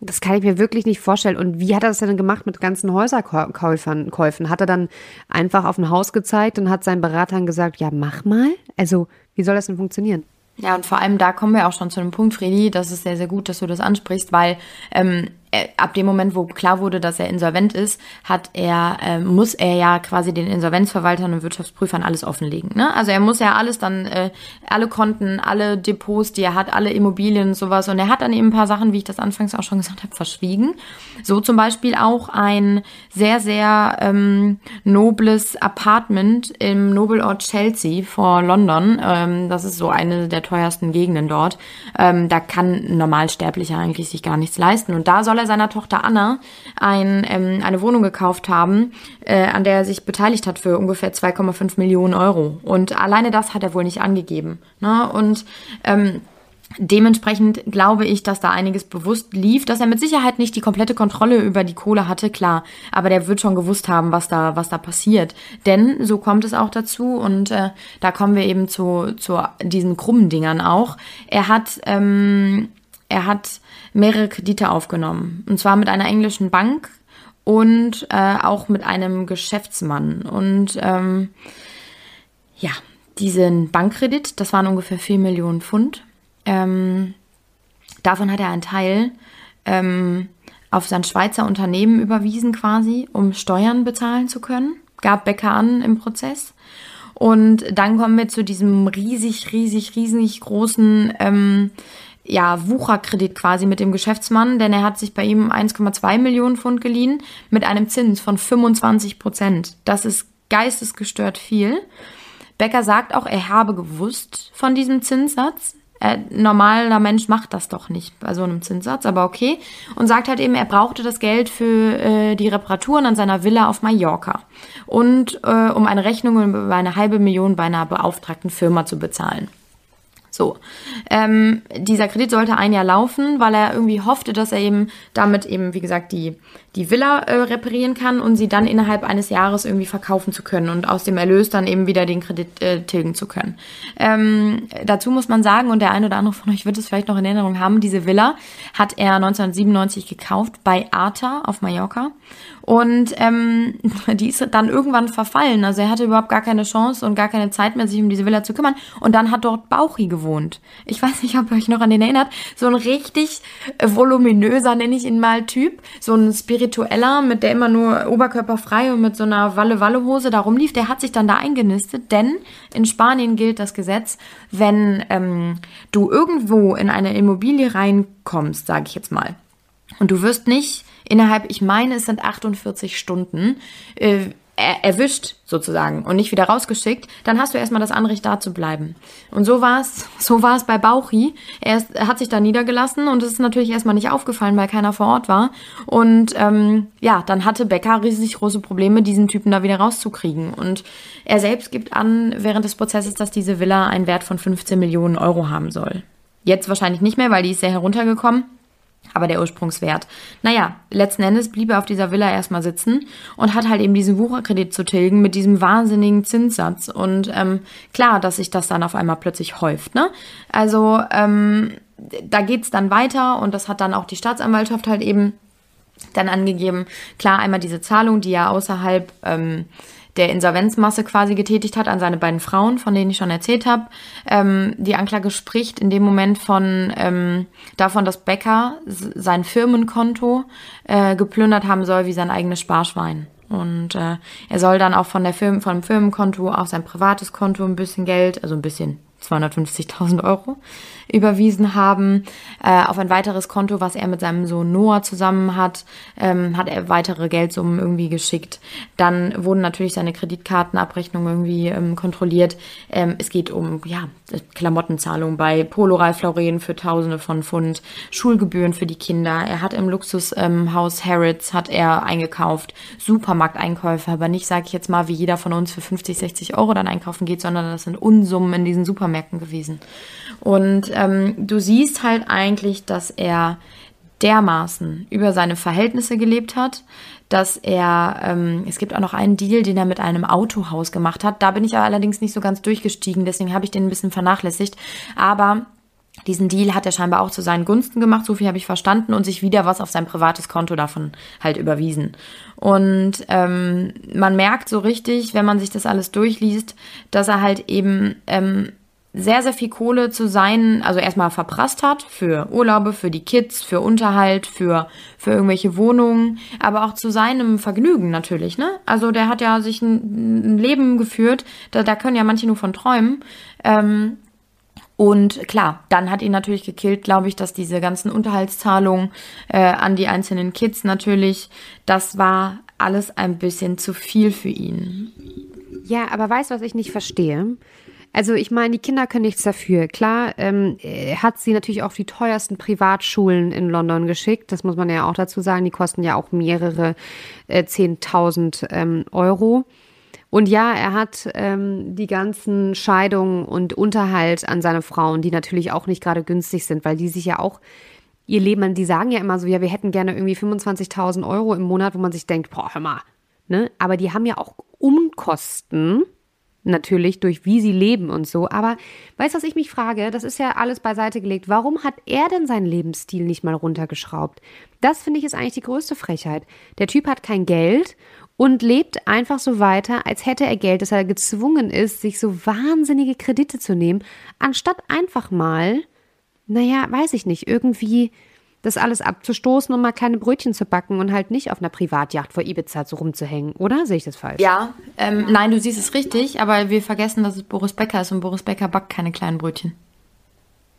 das kann ich mir wirklich nicht vorstellen. Und wie hat er das denn gemacht mit ganzen Häuserkäufen? Käufen? Hat er dann einfach auf ein Haus gezeigt und hat seinen Beratern gesagt, ja, mach mal? Also wie soll das denn funktionieren? Ja, und vor allem da kommen wir auch schon zu einem Punkt, Fredi, das ist sehr, sehr gut, dass du das ansprichst, weil ähm, äh, ab dem Moment, wo klar wurde, dass er insolvent ist, hat er, äh, muss er ja quasi den Insolvenzverwaltern und Wirtschaftsprüfern alles offenlegen. Ne? Also er muss ja alles dann, äh, alle Konten, alle Depots, die er hat, alle Immobilien und sowas. Und er hat dann eben ein paar Sachen, wie ich das anfangs auch schon gesagt habe, verschwiegen. So zum Beispiel auch ein sehr, sehr ähm, nobles Apartment im Nobelort Chelsea vor London. Ähm, das ist so eine der teuersten Gegenden dort. Ähm, da kann ein Normalsterblicher eigentlich sich gar nichts leisten. Und da soll soll er seiner Tochter Anna ein, ähm, eine Wohnung gekauft haben, äh, an der er sich beteiligt hat für ungefähr 2,5 Millionen Euro. Und alleine das hat er wohl nicht angegeben. Ne? Und ähm, Dementsprechend glaube ich, dass da einiges bewusst lief, dass er mit Sicherheit nicht die komplette Kontrolle über die Kohle hatte, klar. Aber der wird schon gewusst haben, was da, was da passiert. Denn so kommt es auch dazu und äh, da kommen wir eben zu, zu diesen krummen Dingern auch. Er hat, ähm, er hat mehrere Kredite aufgenommen. Und zwar mit einer englischen Bank und äh, auch mit einem Geschäftsmann. Und ähm, ja, diesen Bankkredit, das waren ungefähr 4 Millionen Pfund. Ähm, davon hat er einen Teil ähm, auf sein Schweizer Unternehmen überwiesen quasi, um Steuern bezahlen zu können. Gab Becker an im Prozess. Und dann kommen wir zu diesem riesig, riesig, riesig großen ähm, ja, Wucherkredit quasi mit dem Geschäftsmann, denn er hat sich bei ihm 1,2 Millionen Pfund geliehen mit einem Zins von 25 Prozent. Das ist geistesgestört viel. Becker sagt auch, er habe gewusst von diesem Zinssatz. Ein normaler Mensch macht das doch nicht bei so einem Zinssatz, aber okay. Und sagt halt eben, er brauchte das Geld für äh, die Reparaturen an seiner Villa auf Mallorca und äh, um eine Rechnung über eine halbe Million bei einer beauftragten Firma zu bezahlen. So. Ähm, dieser Kredit sollte ein Jahr laufen, weil er irgendwie hoffte, dass er eben damit eben, wie gesagt, die, die Villa äh, reparieren kann und sie dann innerhalb eines Jahres irgendwie verkaufen zu können und aus dem Erlös dann eben wieder den Kredit äh, tilgen zu können. Ähm, dazu muss man sagen, und der eine oder andere von euch wird es vielleicht noch in Erinnerung haben, diese Villa hat er 1997 gekauft bei Arta auf Mallorca. Und ähm, die ist dann irgendwann verfallen. Also er hatte überhaupt gar keine Chance und gar keine Zeit mehr, sich um diese Villa zu kümmern. Und dann hat dort Bauchi gewohnt. Ich weiß nicht, ob ihr euch noch an den erinnert. So ein richtig voluminöser, nenne ich ihn mal, Typ. So ein spiritueller, mit der immer nur oberkörperfrei und mit so einer Walle-Walle-Hose da rumlief. Der hat sich dann da eingenistet. Denn in Spanien gilt das Gesetz, wenn ähm, du irgendwo in eine Immobilie reinkommst, sage ich jetzt mal, und du wirst nicht innerhalb, ich meine, es sind 48 Stunden, äh, erwischt sozusagen und nicht wieder rausgeschickt, dann hast du erstmal das Anrecht da zu bleiben. Und so war es, so war es bei Bauchi. Er, ist, er, hat sich da niedergelassen und es ist natürlich erstmal nicht aufgefallen, weil keiner vor Ort war. Und ähm, ja, dann hatte Becker riesig große Probleme, diesen Typen da wieder rauszukriegen. Und er selbst gibt an während des Prozesses, dass diese Villa einen Wert von 15 Millionen Euro haben soll. Jetzt wahrscheinlich nicht mehr, weil die ist sehr heruntergekommen aber der Ursprungswert. Naja, letzten Endes blieb er auf dieser Villa erstmal sitzen und hat halt eben diesen Wucherkredit zu tilgen mit diesem wahnsinnigen Zinssatz. Und ähm, klar, dass sich das dann auf einmal plötzlich häuft. Ne? Also ähm, da geht's dann weiter und das hat dann auch die Staatsanwaltschaft halt eben dann angegeben. Klar, einmal diese Zahlung, die ja außerhalb ähm, der Insolvenzmasse quasi getätigt hat an seine beiden Frauen, von denen ich schon erzählt habe. Ähm, die Anklage spricht in dem Moment von ähm, davon, dass Becker sein Firmenkonto äh, geplündert haben soll wie sein eigenes Sparschwein. Und äh, er soll dann auch von der Firmen, vom Firmenkonto auf sein privates Konto ein bisschen Geld, also ein bisschen 250.000 Euro überwiesen haben. Äh, auf ein weiteres Konto, was er mit seinem Sohn Noah zusammen hat, ähm, hat er weitere Geldsummen irgendwie geschickt. Dann wurden natürlich seine Kreditkartenabrechnungen irgendwie ähm, kontrolliert. Ähm, es geht um ja, Klamottenzahlungen bei Polo für Tausende von Pfund, Schulgebühren für die Kinder. Er hat im Luxushaus ähm, Harrods hat er eingekauft, Supermarkteinkäufe, aber nicht, sage ich jetzt mal, wie jeder von uns für 50, 60 Euro dann einkaufen geht, sondern das sind Unsummen in diesen Supermärkten gewesen. Und ähm, du siehst halt eigentlich, dass er dermaßen über seine Verhältnisse gelebt hat, dass er, ähm, es gibt auch noch einen Deal, den er mit einem Autohaus gemacht hat. Da bin ich allerdings nicht so ganz durchgestiegen, deswegen habe ich den ein bisschen vernachlässigt. Aber diesen Deal hat er scheinbar auch zu seinen Gunsten gemacht, so viel habe ich verstanden, und sich wieder was auf sein privates Konto davon halt überwiesen. Und ähm, man merkt so richtig, wenn man sich das alles durchliest, dass er halt eben ähm, sehr, sehr viel Kohle zu sein, also erstmal verprasst hat für Urlaube, für die Kids, für Unterhalt, für, für irgendwelche Wohnungen, aber auch zu seinem Vergnügen natürlich, ne? Also der hat ja sich ein, ein Leben geführt, da, da können ja manche nur von träumen. Ähm, und klar, dann hat ihn natürlich gekillt, glaube ich, dass diese ganzen Unterhaltszahlungen äh, an die einzelnen Kids natürlich, das war alles ein bisschen zu viel für ihn. Ja, aber weißt du, was ich nicht verstehe? Also ich meine, die Kinder können nichts dafür. Klar, ähm, hat sie natürlich auch die teuersten Privatschulen in London geschickt. Das muss man ja auch dazu sagen. Die kosten ja auch mehrere äh, 10.000 ähm, Euro. Und ja, er hat ähm, die ganzen Scheidungen und Unterhalt an seine Frauen, die natürlich auch nicht gerade günstig sind, weil die sich ja auch ihr Leben, die sagen ja immer so, ja, wir hätten gerne irgendwie 25.000 Euro im Monat, wo man sich denkt, boah, hör mal, ne? Aber die haben ja auch Umkosten natürlich durch wie sie leben und so. Aber weißt du, was ich mich frage? Das ist ja alles beiseite gelegt. Warum hat er denn seinen Lebensstil nicht mal runtergeschraubt? Das finde ich ist eigentlich die größte Frechheit. Der Typ hat kein Geld und lebt einfach so weiter, als hätte er Geld, dass er gezwungen ist, sich so wahnsinnige Kredite zu nehmen, anstatt einfach mal, naja, weiß ich nicht, irgendwie das alles abzustoßen und mal kleine Brötchen zu backen und halt nicht auf einer Privatjacht vor Ibiza so rumzuhängen, oder? Sehe ich das falsch? Ja, ähm, nein, du siehst es richtig, aber wir vergessen, dass es Boris Becker ist und Boris Becker backt keine kleinen Brötchen.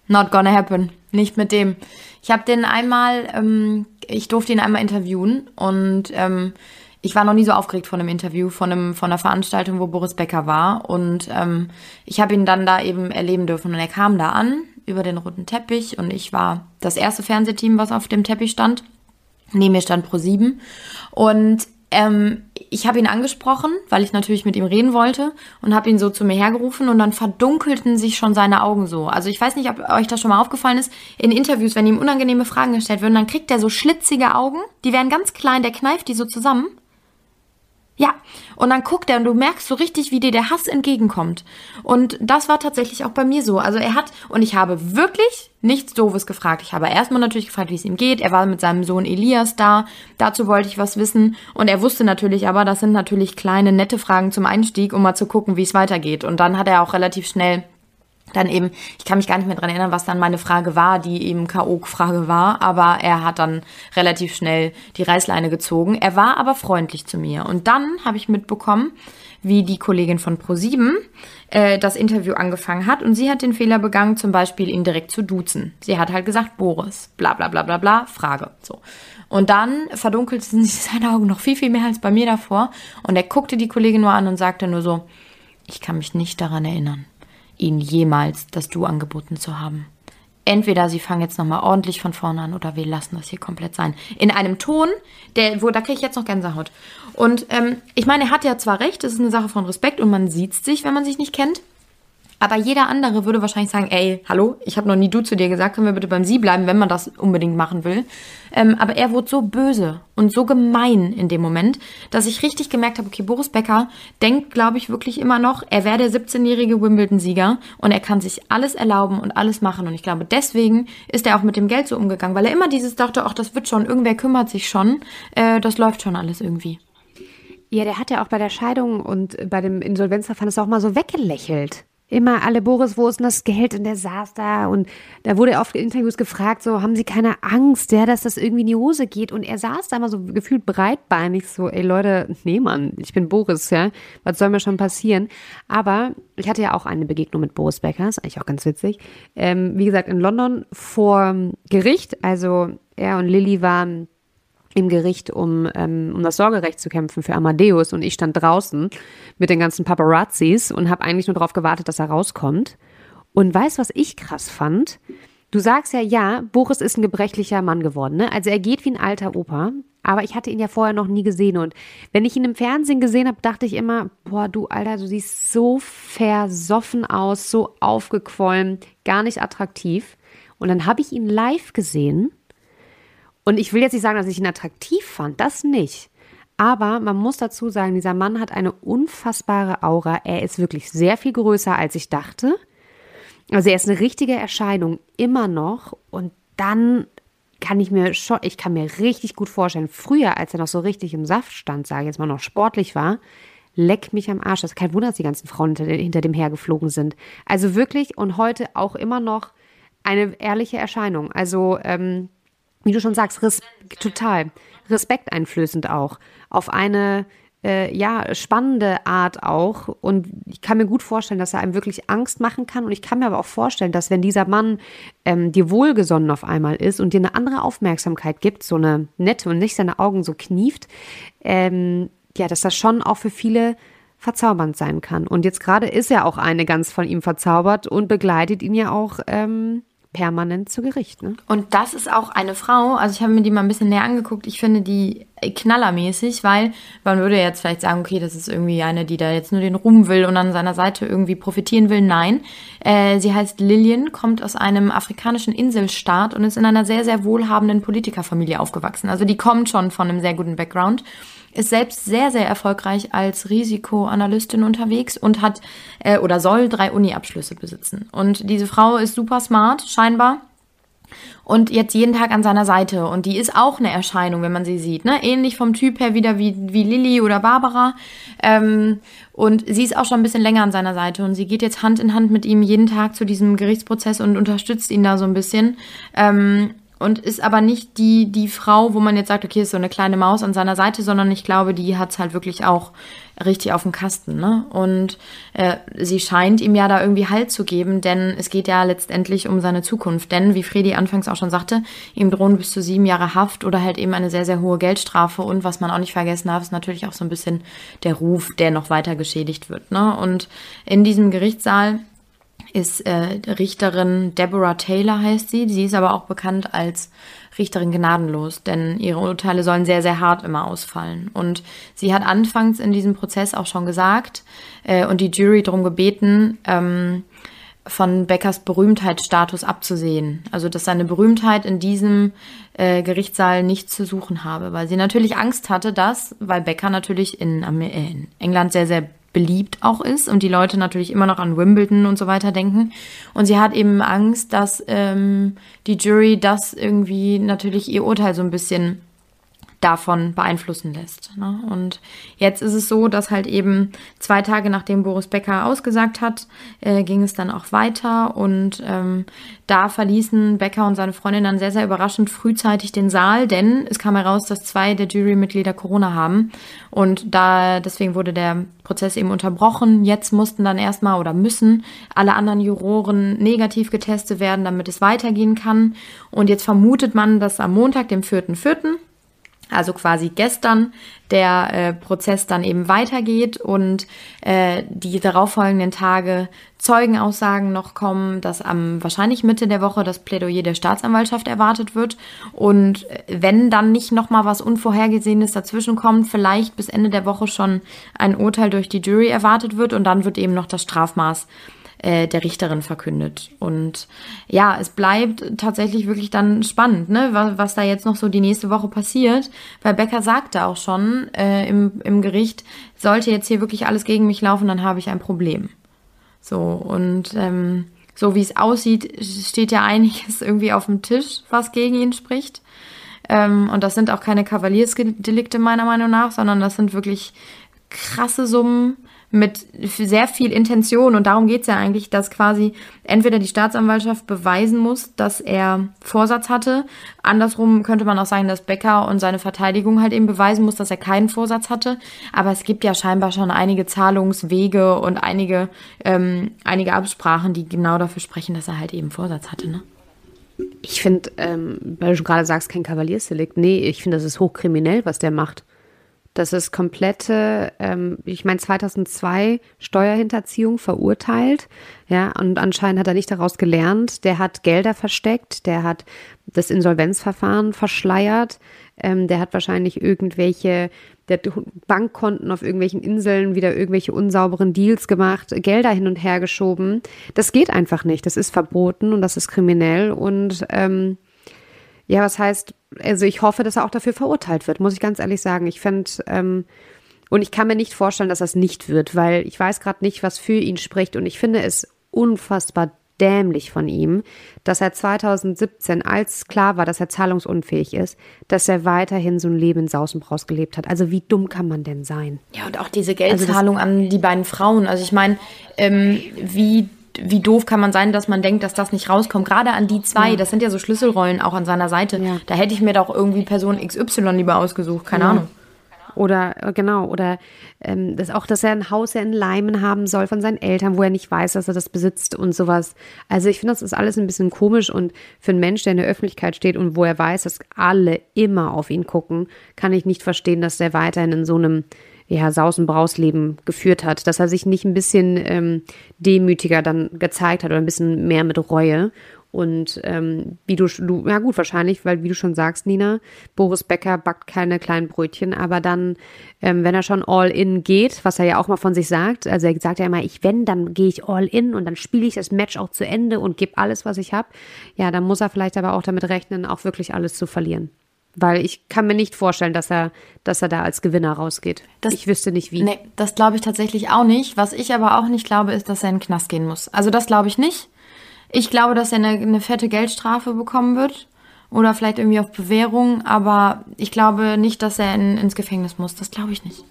Not gonna happen. Nicht mit dem. Ich habe den einmal, ähm, ich durfte ihn einmal interviewen und ähm, ich war noch nie so aufgeregt von einem Interview, von, einem, von einer Veranstaltung, wo Boris Becker war. Und ähm, ich habe ihn dann da eben erleben dürfen. Und er kam da an über den roten Teppich und ich war das erste Fernsehteam, was auf dem Teppich stand. Neben mir stand Pro7 und ähm, ich habe ihn angesprochen, weil ich natürlich mit ihm reden wollte und habe ihn so zu mir hergerufen und dann verdunkelten sich schon seine Augen so. Also ich weiß nicht, ob euch das schon mal aufgefallen ist. In Interviews, wenn ihm unangenehme Fragen gestellt werden, dann kriegt er so schlitzige Augen. Die werden ganz klein, der kneift die so zusammen. Ja, und dann guckt er und du merkst so richtig, wie dir der Hass entgegenkommt. Und das war tatsächlich auch bei mir so. Also er hat, und ich habe wirklich nichts Doofes gefragt. Ich habe erstmal natürlich gefragt, wie es ihm geht. Er war mit seinem Sohn Elias da. Dazu wollte ich was wissen. Und er wusste natürlich aber, das sind natürlich kleine, nette Fragen zum Einstieg, um mal zu gucken, wie es weitergeht. Und dann hat er auch relativ schnell dann eben, ich kann mich gar nicht mehr dran erinnern, was dann meine Frage war, die eben K.O.-Frage war, aber er hat dann relativ schnell die Reißleine gezogen. Er war aber freundlich zu mir. Und dann habe ich mitbekommen, wie die Kollegin von Pro7 äh, das Interview angefangen hat und sie hat den Fehler begangen, zum Beispiel ihn direkt zu duzen. Sie hat halt gesagt, Boris, bla bla bla bla bla, Frage. So. Und dann verdunkelten sich seine Augen noch viel, viel mehr als bei mir davor. Und er guckte die Kollegin nur an und sagte nur so, ich kann mich nicht daran erinnern ihnen jemals das Du angeboten zu haben. Entweder sie fangen jetzt nochmal ordentlich von vorne an oder wir lassen das hier komplett sein. In einem Ton, der, wo, da kriege ich jetzt noch Gänsehaut. Und ähm, ich meine, er hat ja zwar recht, es ist eine Sache von Respekt und man sieht sich, wenn man sich nicht kennt. Aber jeder andere würde wahrscheinlich sagen, ey, hallo, ich habe noch nie du zu dir gesagt, können wir bitte beim Sie bleiben, wenn man das unbedingt machen will. Ähm, aber er wurde so böse und so gemein in dem Moment, dass ich richtig gemerkt habe, okay, Boris Becker denkt, glaube ich, wirklich immer noch, er wäre der 17-jährige Wimbledon-Sieger und er kann sich alles erlauben und alles machen. Und ich glaube, deswegen ist er auch mit dem Geld so umgegangen, weil er immer dieses dachte, ach, das wird schon, irgendwer kümmert sich schon, äh, das läuft schon alles irgendwie. Ja, der hat ja auch bei der Scheidung und bei dem Insolvenzverfahren das auch mal so weggelächelt immer alle Boris, wo ist denn das Geld? Und der saß da und da wurde oft in Interviews gefragt, so, haben Sie keine Angst, ja, dass das irgendwie in die Hose geht? Und er saß da immer so gefühlt breitbeinig, so, ey Leute, nee Mann, ich bin Boris, ja, was soll mir schon passieren? Aber ich hatte ja auch eine Begegnung mit Boris Becker, ist eigentlich auch ganz witzig. Ähm, wie gesagt, in London vor Gericht, also er und Lilly waren im Gericht, um, ähm, um das Sorgerecht zu kämpfen für Amadeus. Und ich stand draußen mit den ganzen Paparazzis und habe eigentlich nur darauf gewartet, dass er rauskommt. Und weißt, was ich krass fand? Du sagst ja, ja, Boris ist ein gebrechlicher Mann geworden. Ne? Also er geht wie ein alter Opa. Aber ich hatte ihn ja vorher noch nie gesehen. Und wenn ich ihn im Fernsehen gesehen habe, dachte ich immer, boah, du Alter, du siehst so versoffen aus, so aufgequollen, gar nicht attraktiv. Und dann habe ich ihn live gesehen und ich will jetzt nicht sagen, dass ich ihn attraktiv fand, das nicht. Aber man muss dazu sagen, dieser Mann hat eine unfassbare Aura. Er ist wirklich sehr viel größer, als ich dachte. Also er ist eine richtige Erscheinung immer noch. Und dann kann ich mir schon, ich kann mir richtig gut vorstellen, früher, als er noch so richtig im Saft stand, sage ich jetzt mal noch sportlich war, leck mich am Arsch. Das ist kein Wunder, dass die ganzen Frauen hinter, hinter dem hergeflogen sind. Also wirklich und heute auch immer noch eine ehrliche Erscheinung. Also ähm, wie du schon sagst, res total respekteinflößend auch. Auf eine äh, ja, spannende Art auch. Und ich kann mir gut vorstellen, dass er einem wirklich Angst machen kann. Und ich kann mir aber auch vorstellen, dass wenn dieser Mann ähm, dir wohlgesonnen auf einmal ist und dir eine andere Aufmerksamkeit gibt, so eine nette und nicht seine Augen so knieft, ähm, ja, dass das schon auch für viele verzaubernd sein kann. Und jetzt gerade ist ja auch eine ganz von ihm verzaubert und begleitet ihn ja auch ähm, permanent zu Gericht. Ne? Und das ist auch eine Frau, also ich habe mir die mal ein bisschen näher angeguckt, ich finde die knallermäßig, weil man würde jetzt vielleicht sagen, okay, das ist irgendwie eine, die da jetzt nur den Ruhm will und an seiner Seite irgendwie profitieren will. Nein, äh, sie heißt Lillian, kommt aus einem afrikanischen Inselstaat und ist in einer sehr, sehr wohlhabenden Politikerfamilie aufgewachsen. Also die kommt schon von einem sehr guten Background ist selbst sehr, sehr erfolgreich als Risikoanalystin unterwegs und hat äh, oder soll drei Uni-Abschlüsse besitzen. Und diese Frau ist super smart, scheinbar. Und jetzt jeden Tag an seiner Seite. Und die ist auch eine Erscheinung, wenn man sie sieht. Ne? Ähnlich vom Typ her wieder wie, wie Lilly oder Barbara. Ähm, und sie ist auch schon ein bisschen länger an seiner Seite. Und sie geht jetzt Hand in Hand mit ihm jeden Tag zu diesem Gerichtsprozess und unterstützt ihn da so ein bisschen. Ähm, und ist aber nicht die, die Frau, wo man jetzt sagt, okay, ist so eine kleine Maus an seiner Seite, sondern ich glaube, die hat es halt wirklich auch richtig auf dem Kasten. Ne? Und äh, sie scheint ihm ja da irgendwie Halt zu geben, denn es geht ja letztendlich um seine Zukunft. Denn, wie Fredi anfangs auch schon sagte, ihm drohen bis zu sieben Jahre Haft oder halt eben eine sehr, sehr hohe Geldstrafe. Und was man auch nicht vergessen darf, ist natürlich auch so ein bisschen der Ruf, der noch weiter geschädigt wird. Ne? Und in diesem Gerichtssaal ist äh, Richterin Deborah Taylor heißt sie. Sie ist aber auch bekannt als Richterin gnadenlos, denn ihre Urteile sollen sehr, sehr hart immer ausfallen. Und sie hat anfangs in diesem Prozess auch schon gesagt äh, und die Jury darum gebeten, ähm, von Beckers Berühmtheitsstatus abzusehen. Also dass seine Berühmtheit in diesem äh, Gerichtssaal nichts zu suchen habe, weil sie natürlich Angst hatte, dass, weil Becker natürlich in, äh, in England sehr, sehr beliebt auch ist und die Leute natürlich immer noch an Wimbledon und so weiter denken. Und sie hat eben Angst, dass ähm, die Jury das irgendwie natürlich ihr Urteil so ein bisschen davon beeinflussen lässt. Ne? Und jetzt ist es so, dass halt eben zwei Tage nachdem Boris Becker ausgesagt hat, äh, ging es dann auch weiter und ähm, da verließen Becker und seine Freundin dann sehr, sehr überraschend frühzeitig den Saal, denn es kam heraus, dass zwei der Jurymitglieder Corona haben und da deswegen wurde der Prozess eben unterbrochen. Jetzt mussten dann erstmal oder müssen alle anderen Juroren negativ getestet werden, damit es weitergehen kann. Und jetzt vermutet man, dass am Montag, dem 4.4., also quasi gestern, der äh, Prozess dann eben weitergeht und äh, die darauffolgenden Tage Zeugenaussagen noch kommen, dass am wahrscheinlich Mitte der Woche das Plädoyer der Staatsanwaltschaft erwartet wird. Und äh, wenn dann nicht noch mal was unvorhergesehenes dazwischen kommt, vielleicht bis Ende der Woche schon ein Urteil durch die Jury erwartet wird und dann wird eben noch das Strafmaß äh, der Richterin verkündet. Und ja, es bleibt tatsächlich wirklich dann spannend, ne, was, was da jetzt noch so die nächste Woche passiert. Weil Becker sagte auch schon äh, im, im Gericht, sollte jetzt hier wirklich alles gegen mich laufen, dann habe ich ein Problem. So, und ähm, so wie es aussieht, steht ja einiges irgendwie auf dem Tisch, was gegen ihn spricht. Ähm, und das sind auch keine Kavaliersdelikte meiner Meinung nach, sondern das sind wirklich krasse Summen, mit sehr viel Intention. Und darum geht es ja eigentlich, dass quasi entweder die Staatsanwaltschaft beweisen muss, dass er Vorsatz hatte. Andersrum könnte man auch sagen, dass Becker und seine Verteidigung halt eben beweisen muss, dass er keinen Vorsatz hatte. Aber es gibt ja scheinbar schon einige Zahlungswege und einige, ähm, einige Absprachen, die genau dafür sprechen, dass er halt eben Vorsatz hatte. Ne? Ich finde, ähm, weil du schon gerade sagst, kein Kavaliersdelikt. Nee, ich finde, das ist hochkriminell, was der macht. Das ist komplette, ähm, ich meine 2002 Steuerhinterziehung verurteilt, ja, und anscheinend hat er nicht daraus gelernt. Der hat Gelder versteckt, der hat das Insolvenzverfahren verschleiert, ähm, der hat wahrscheinlich irgendwelche, der Bankkonten auf irgendwelchen Inseln wieder irgendwelche unsauberen Deals gemacht, Gelder hin und her geschoben. Das geht einfach nicht. Das ist verboten und das ist kriminell und ähm, ja, was heißt, also ich hoffe, dass er auch dafür verurteilt wird, muss ich ganz ehrlich sagen. Ich fände, ähm, und ich kann mir nicht vorstellen, dass das nicht wird, weil ich weiß gerade nicht, was für ihn spricht. Und ich finde es unfassbar dämlich von ihm, dass er 2017, als klar war, dass er zahlungsunfähig ist, dass er weiterhin so ein Leben in Sausenbraus gelebt hat. Also wie dumm kann man denn sein? Ja, und auch diese Geldzahlung also an die beiden Frauen. Also ich meine, ähm, wie wie doof kann man sein, dass man denkt, dass das nicht rauskommt. Gerade an die zwei, ja. das sind ja so Schlüsselrollen auch an seiner Seite. Ja. Da hätte ich mir doch irgendwie Person XY lieber ausgesucht, keine ja. Ahnung. Oder äh, genau, oder ähm, das auch, dass er ein Haus in Leimen haben soll von seinen Eltern, wo er nicht weiß, dass er das besitzt und sowas. Also ich finde, das ist alles ein bisschen komisch und für einen Mensch, der in der Öffentlichkeit steht und wo er weiß, dass alle immer auf ihn gucken, kann ich nicht verstehen, dass der weiterhin in so einem ja, Saus- und Brausleben geführt hat, dass er sich nicht ein bisschen ähm, demütiger dann gezeigt hat oder ein bisschen mehr mit Reue. Und ähm, wie du, du, ja gut, wahrscheinlich, weil wie du schon sagst, Nina, Boris Becker backt keine kleinen Brötchen, aber dann, ähm, wenn er schon all in geht, was er ja auch mal von sich sagt, also er sagt ja immer, ich wenn, dann gehe ich all in und dann spiele ich das Match auch zu Ende und gebe alles, was ich habe. Ja, dann muss er vielleicht aber auch damit rechnen, auch wirklich alles zu verlieren. Weil ich kann mir nicht vorstellen, dass er, dass er da als Gewinner rausgeht. Das, ich wüsste nicht wie. Nee, das glaube ich tatsächlich auch nicht. Was ich aber auch nicht glaube, ist, dass er in den Knast gehen muss. Also das glaube ich nicht. Ich glaube, dass er eine, eine fette Geldstrafe bekommen wird. Oder vielleicht irgendwie auf Bewährung. Aber ich glaube nicht, dass er in, ins Gefängnis muss. Das glaube ich nicht.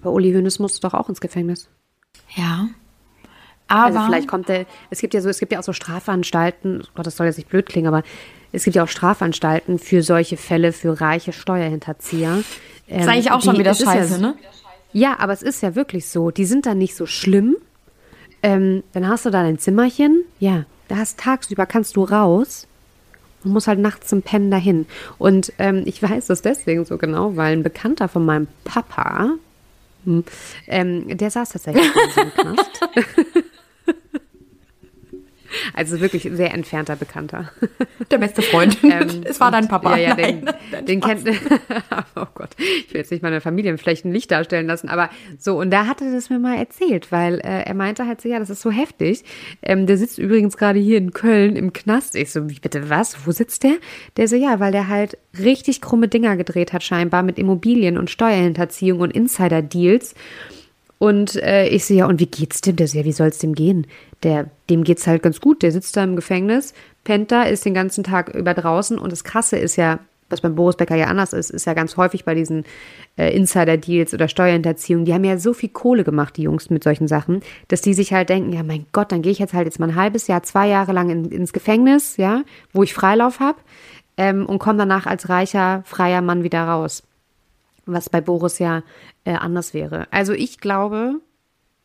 Aber Uli Hoeneß musste doch auch ins Gefängnis. Ja. Also aber also vielleicht kommt er, es gibt ja so, es gibt ja auch so Strafanstalten, oh Gott, das soll jetzt nicht blöd klingen, aber es gibt ja auch Strafanstalten für solche Fälle, für reiche Steuerhinterzieher. Ähm, ist eigentlich auch die, schon wieder scheiße, ja, ne? Ja, aber es ist ja wirklich so. Die sind dann nicht so schlimm. Ähm, dann hast du da dein Zimmerchen. Ja, da hast tagsüber kannst du raus und musst halt nachts zum Pennen dahin. Und ähm, ich weiß das deswegen so genau, weil ein Bekannter von meinem Papa, hm, ähm, der saß tatsächlich in so einem Knast. Also wirklich sehr entfernter Bekannter. Der beste Freund. Ähm, es war dein Papa. Ja, ja, Nein, den, den kennt. oh Gott, ich will jetzt nicht meine Familienflächen Licht darstellen lassen, aber so, und da hatte er das mir mal erzählt, weil äh, er meinte halt so, ja, das ist so heftig. Ähm, der sitzt übrigens gerade hier in Köln im Knast. Ich so, wie bitte was? Wo sitzt der? Der so, ja, weil der halt richtig krumme Dinger gedreht hat, scheinbar mit Immobilien und Steuerhinterziehung und Insider-Deals. Und äh, ich so, ja, und wie geht's dem? Der so, ja, wie soll's dem gehen? Der, dem geht's halt ganz gut. Der sitzt da im Gefängnis, pennt da, ist den ganzen Tag über draußen. Und das Krasse ist ja, was beim Boris Becker ja anders ist, ist ja ganz häufig bei diesen äh, Insider-Deals oder Steuerhinterziehungen, die haben ja so viel Kohle gemacht, die Jungs mit solchen Sachen, dass die sich halt denken, ja mein Gott, dann gehe ich jetzt halt jetzt mal ein halbes Jahr, zwei Jahre lang in, ins Gefängnis, ja, wo ich Freilauf habe ähm, und komme danach als reicher, freier Mann wieder raus. Was bei Boris ja äh, anders wäre. Also ich glaube,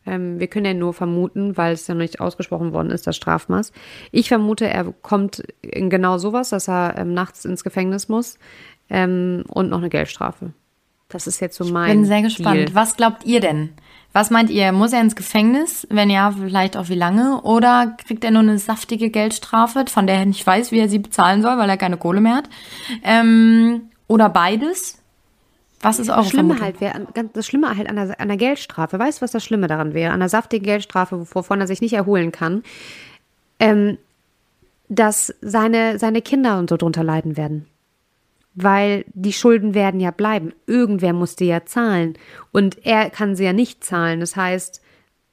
ähm, wir können ja nur vermuten, weil es ja noch nicht ausgesprochen worden ist, das Strafmaß. Ich vermute, er kommt in genau sowas, dass er ähm, nachts ins Gefängnis muss ähm, und noch eine Geldstrafe. Das ist jetzt so mein. Ich bin sehr gespannt. Deal. Was glaubt ihr denn? Was meint ihr? Muss er ins Gefängnis? Wenn ja, vielleicht auch wie lange? Oder kriegt er nur eine saftige Geldstrafe, von der er nicht weiß, wie er sie bezahlen soll, weil er keine Kohle mehr hat? Ähm, oder beides? Was ist eure das Schlimme Vermutung? halt wär, Das Schlimme halt an der, an der Geldstrafe. Weißt du, was das Schlimme daran wäre? An der saftigen Geldstrafe, wovon er sich nicht erholen kann. Ähm, dass seine, seine Kinder und so drunter leiden werden. Weil die Schulden werden ja bleiben. Irgendwer muss die ja zahlen. Und er kann sie ja nicht zahlen. Das heißt,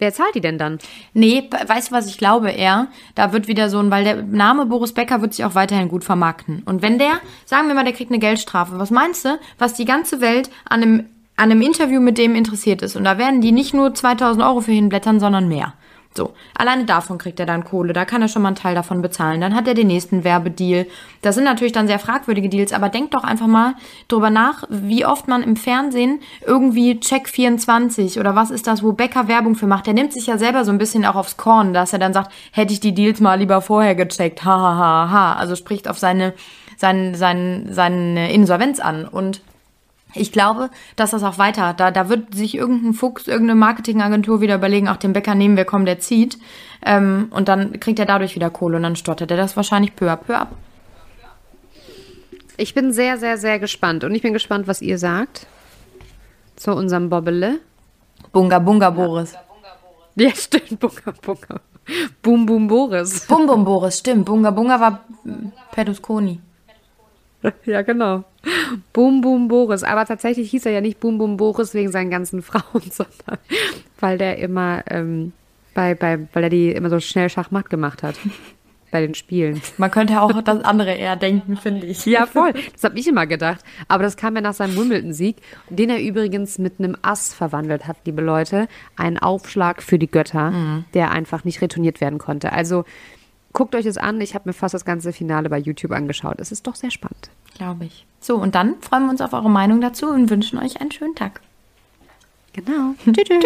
Wer zahlt die denn dann? Nee, weißt du, was ich glaube eher? Da wird wieder so ein, weil der Name Boris Becker wird sich auch weiterhin gut vermarkten. Und wenn der, sagen wir mal, der kriegt eine Geldstrafe, was meinst du, was die ganze Welt an einem, an einem Interview mit dem interessiert ist? Und da werden die nicht nur 2000 Euro für hinblättern, sondern mehr. So, alleine davon kriegt er dann Kohle, da kann er schon mal einen Teil davon bezahlen. Dann hat er den nächsten Werbedeal. Das sind natürlich dann sehr fragwürdige Deals, aber denkt doch einfach mal drüber nach, wie oft man im Fernsehen irgendwie Check 24 oder was ist das, wo Becker Werbung für macht. Der nimmt sich ja selber so ein bisschen auch aufs Korn, dass er dann sagt, hätte ich die Deals mal lieber vorher gecheckt. Ha, ha, ha, ha. Also spricht auf seine, seine, seine, seine Insolvenz an und ich glaube, dass das auch weiter, da, da wird sich irgendein Fuchs, irgendeine Marketingagentur wieder überlegen, ach, den Bäcker nehmen wir, komm, der zieht. Ähm, und dann kriegt er dadurch wieder Kohle und dann stottert er das wahrscheinlich peu à peu ab. Ich bin sehr, sehr, sehr gespannt. Und ich bin gespannt, was ihr sagt zu unserem Bobbele. Bunga Bunga Boris. Ja, stimmt, Bunga Bunga. Bum Bum Boris. Bum Bum Boris, stimmt. Bunga Bunga war Pedusconi. Ja, genau. Boom Boom Boris. Aber tatsächlich hieß er ja nicht Boom Boom Boris wegen seinen ganzen Frauen, sondern weil der immer ähm, bei, bei, weil er die immer so schnell Schachmatt gemacht hat. Bei den Spielen. Man könnte auch das andere eher denken, finde ich. Ja, voll. Das habe ich immer gedacht. Aber das kam ja nach seinem Wimbledon-Sieg, den er übrigens mit einem Ass verwandelt hat, liebe Leute. Ein Aufschlag für die Götter, mhm. der einfach nicht retourniert werden konnte. Also guckt euch das an. Ich habe mir fast das ganze Finale bei YouTube angeschaut. Es ist doch sehr spannend. Glaube ich. So, und dann freuen wir uns auf eure Meinung dazu und wünschen euch einen schönen Tag. Genau. Tschüss. Tschüss.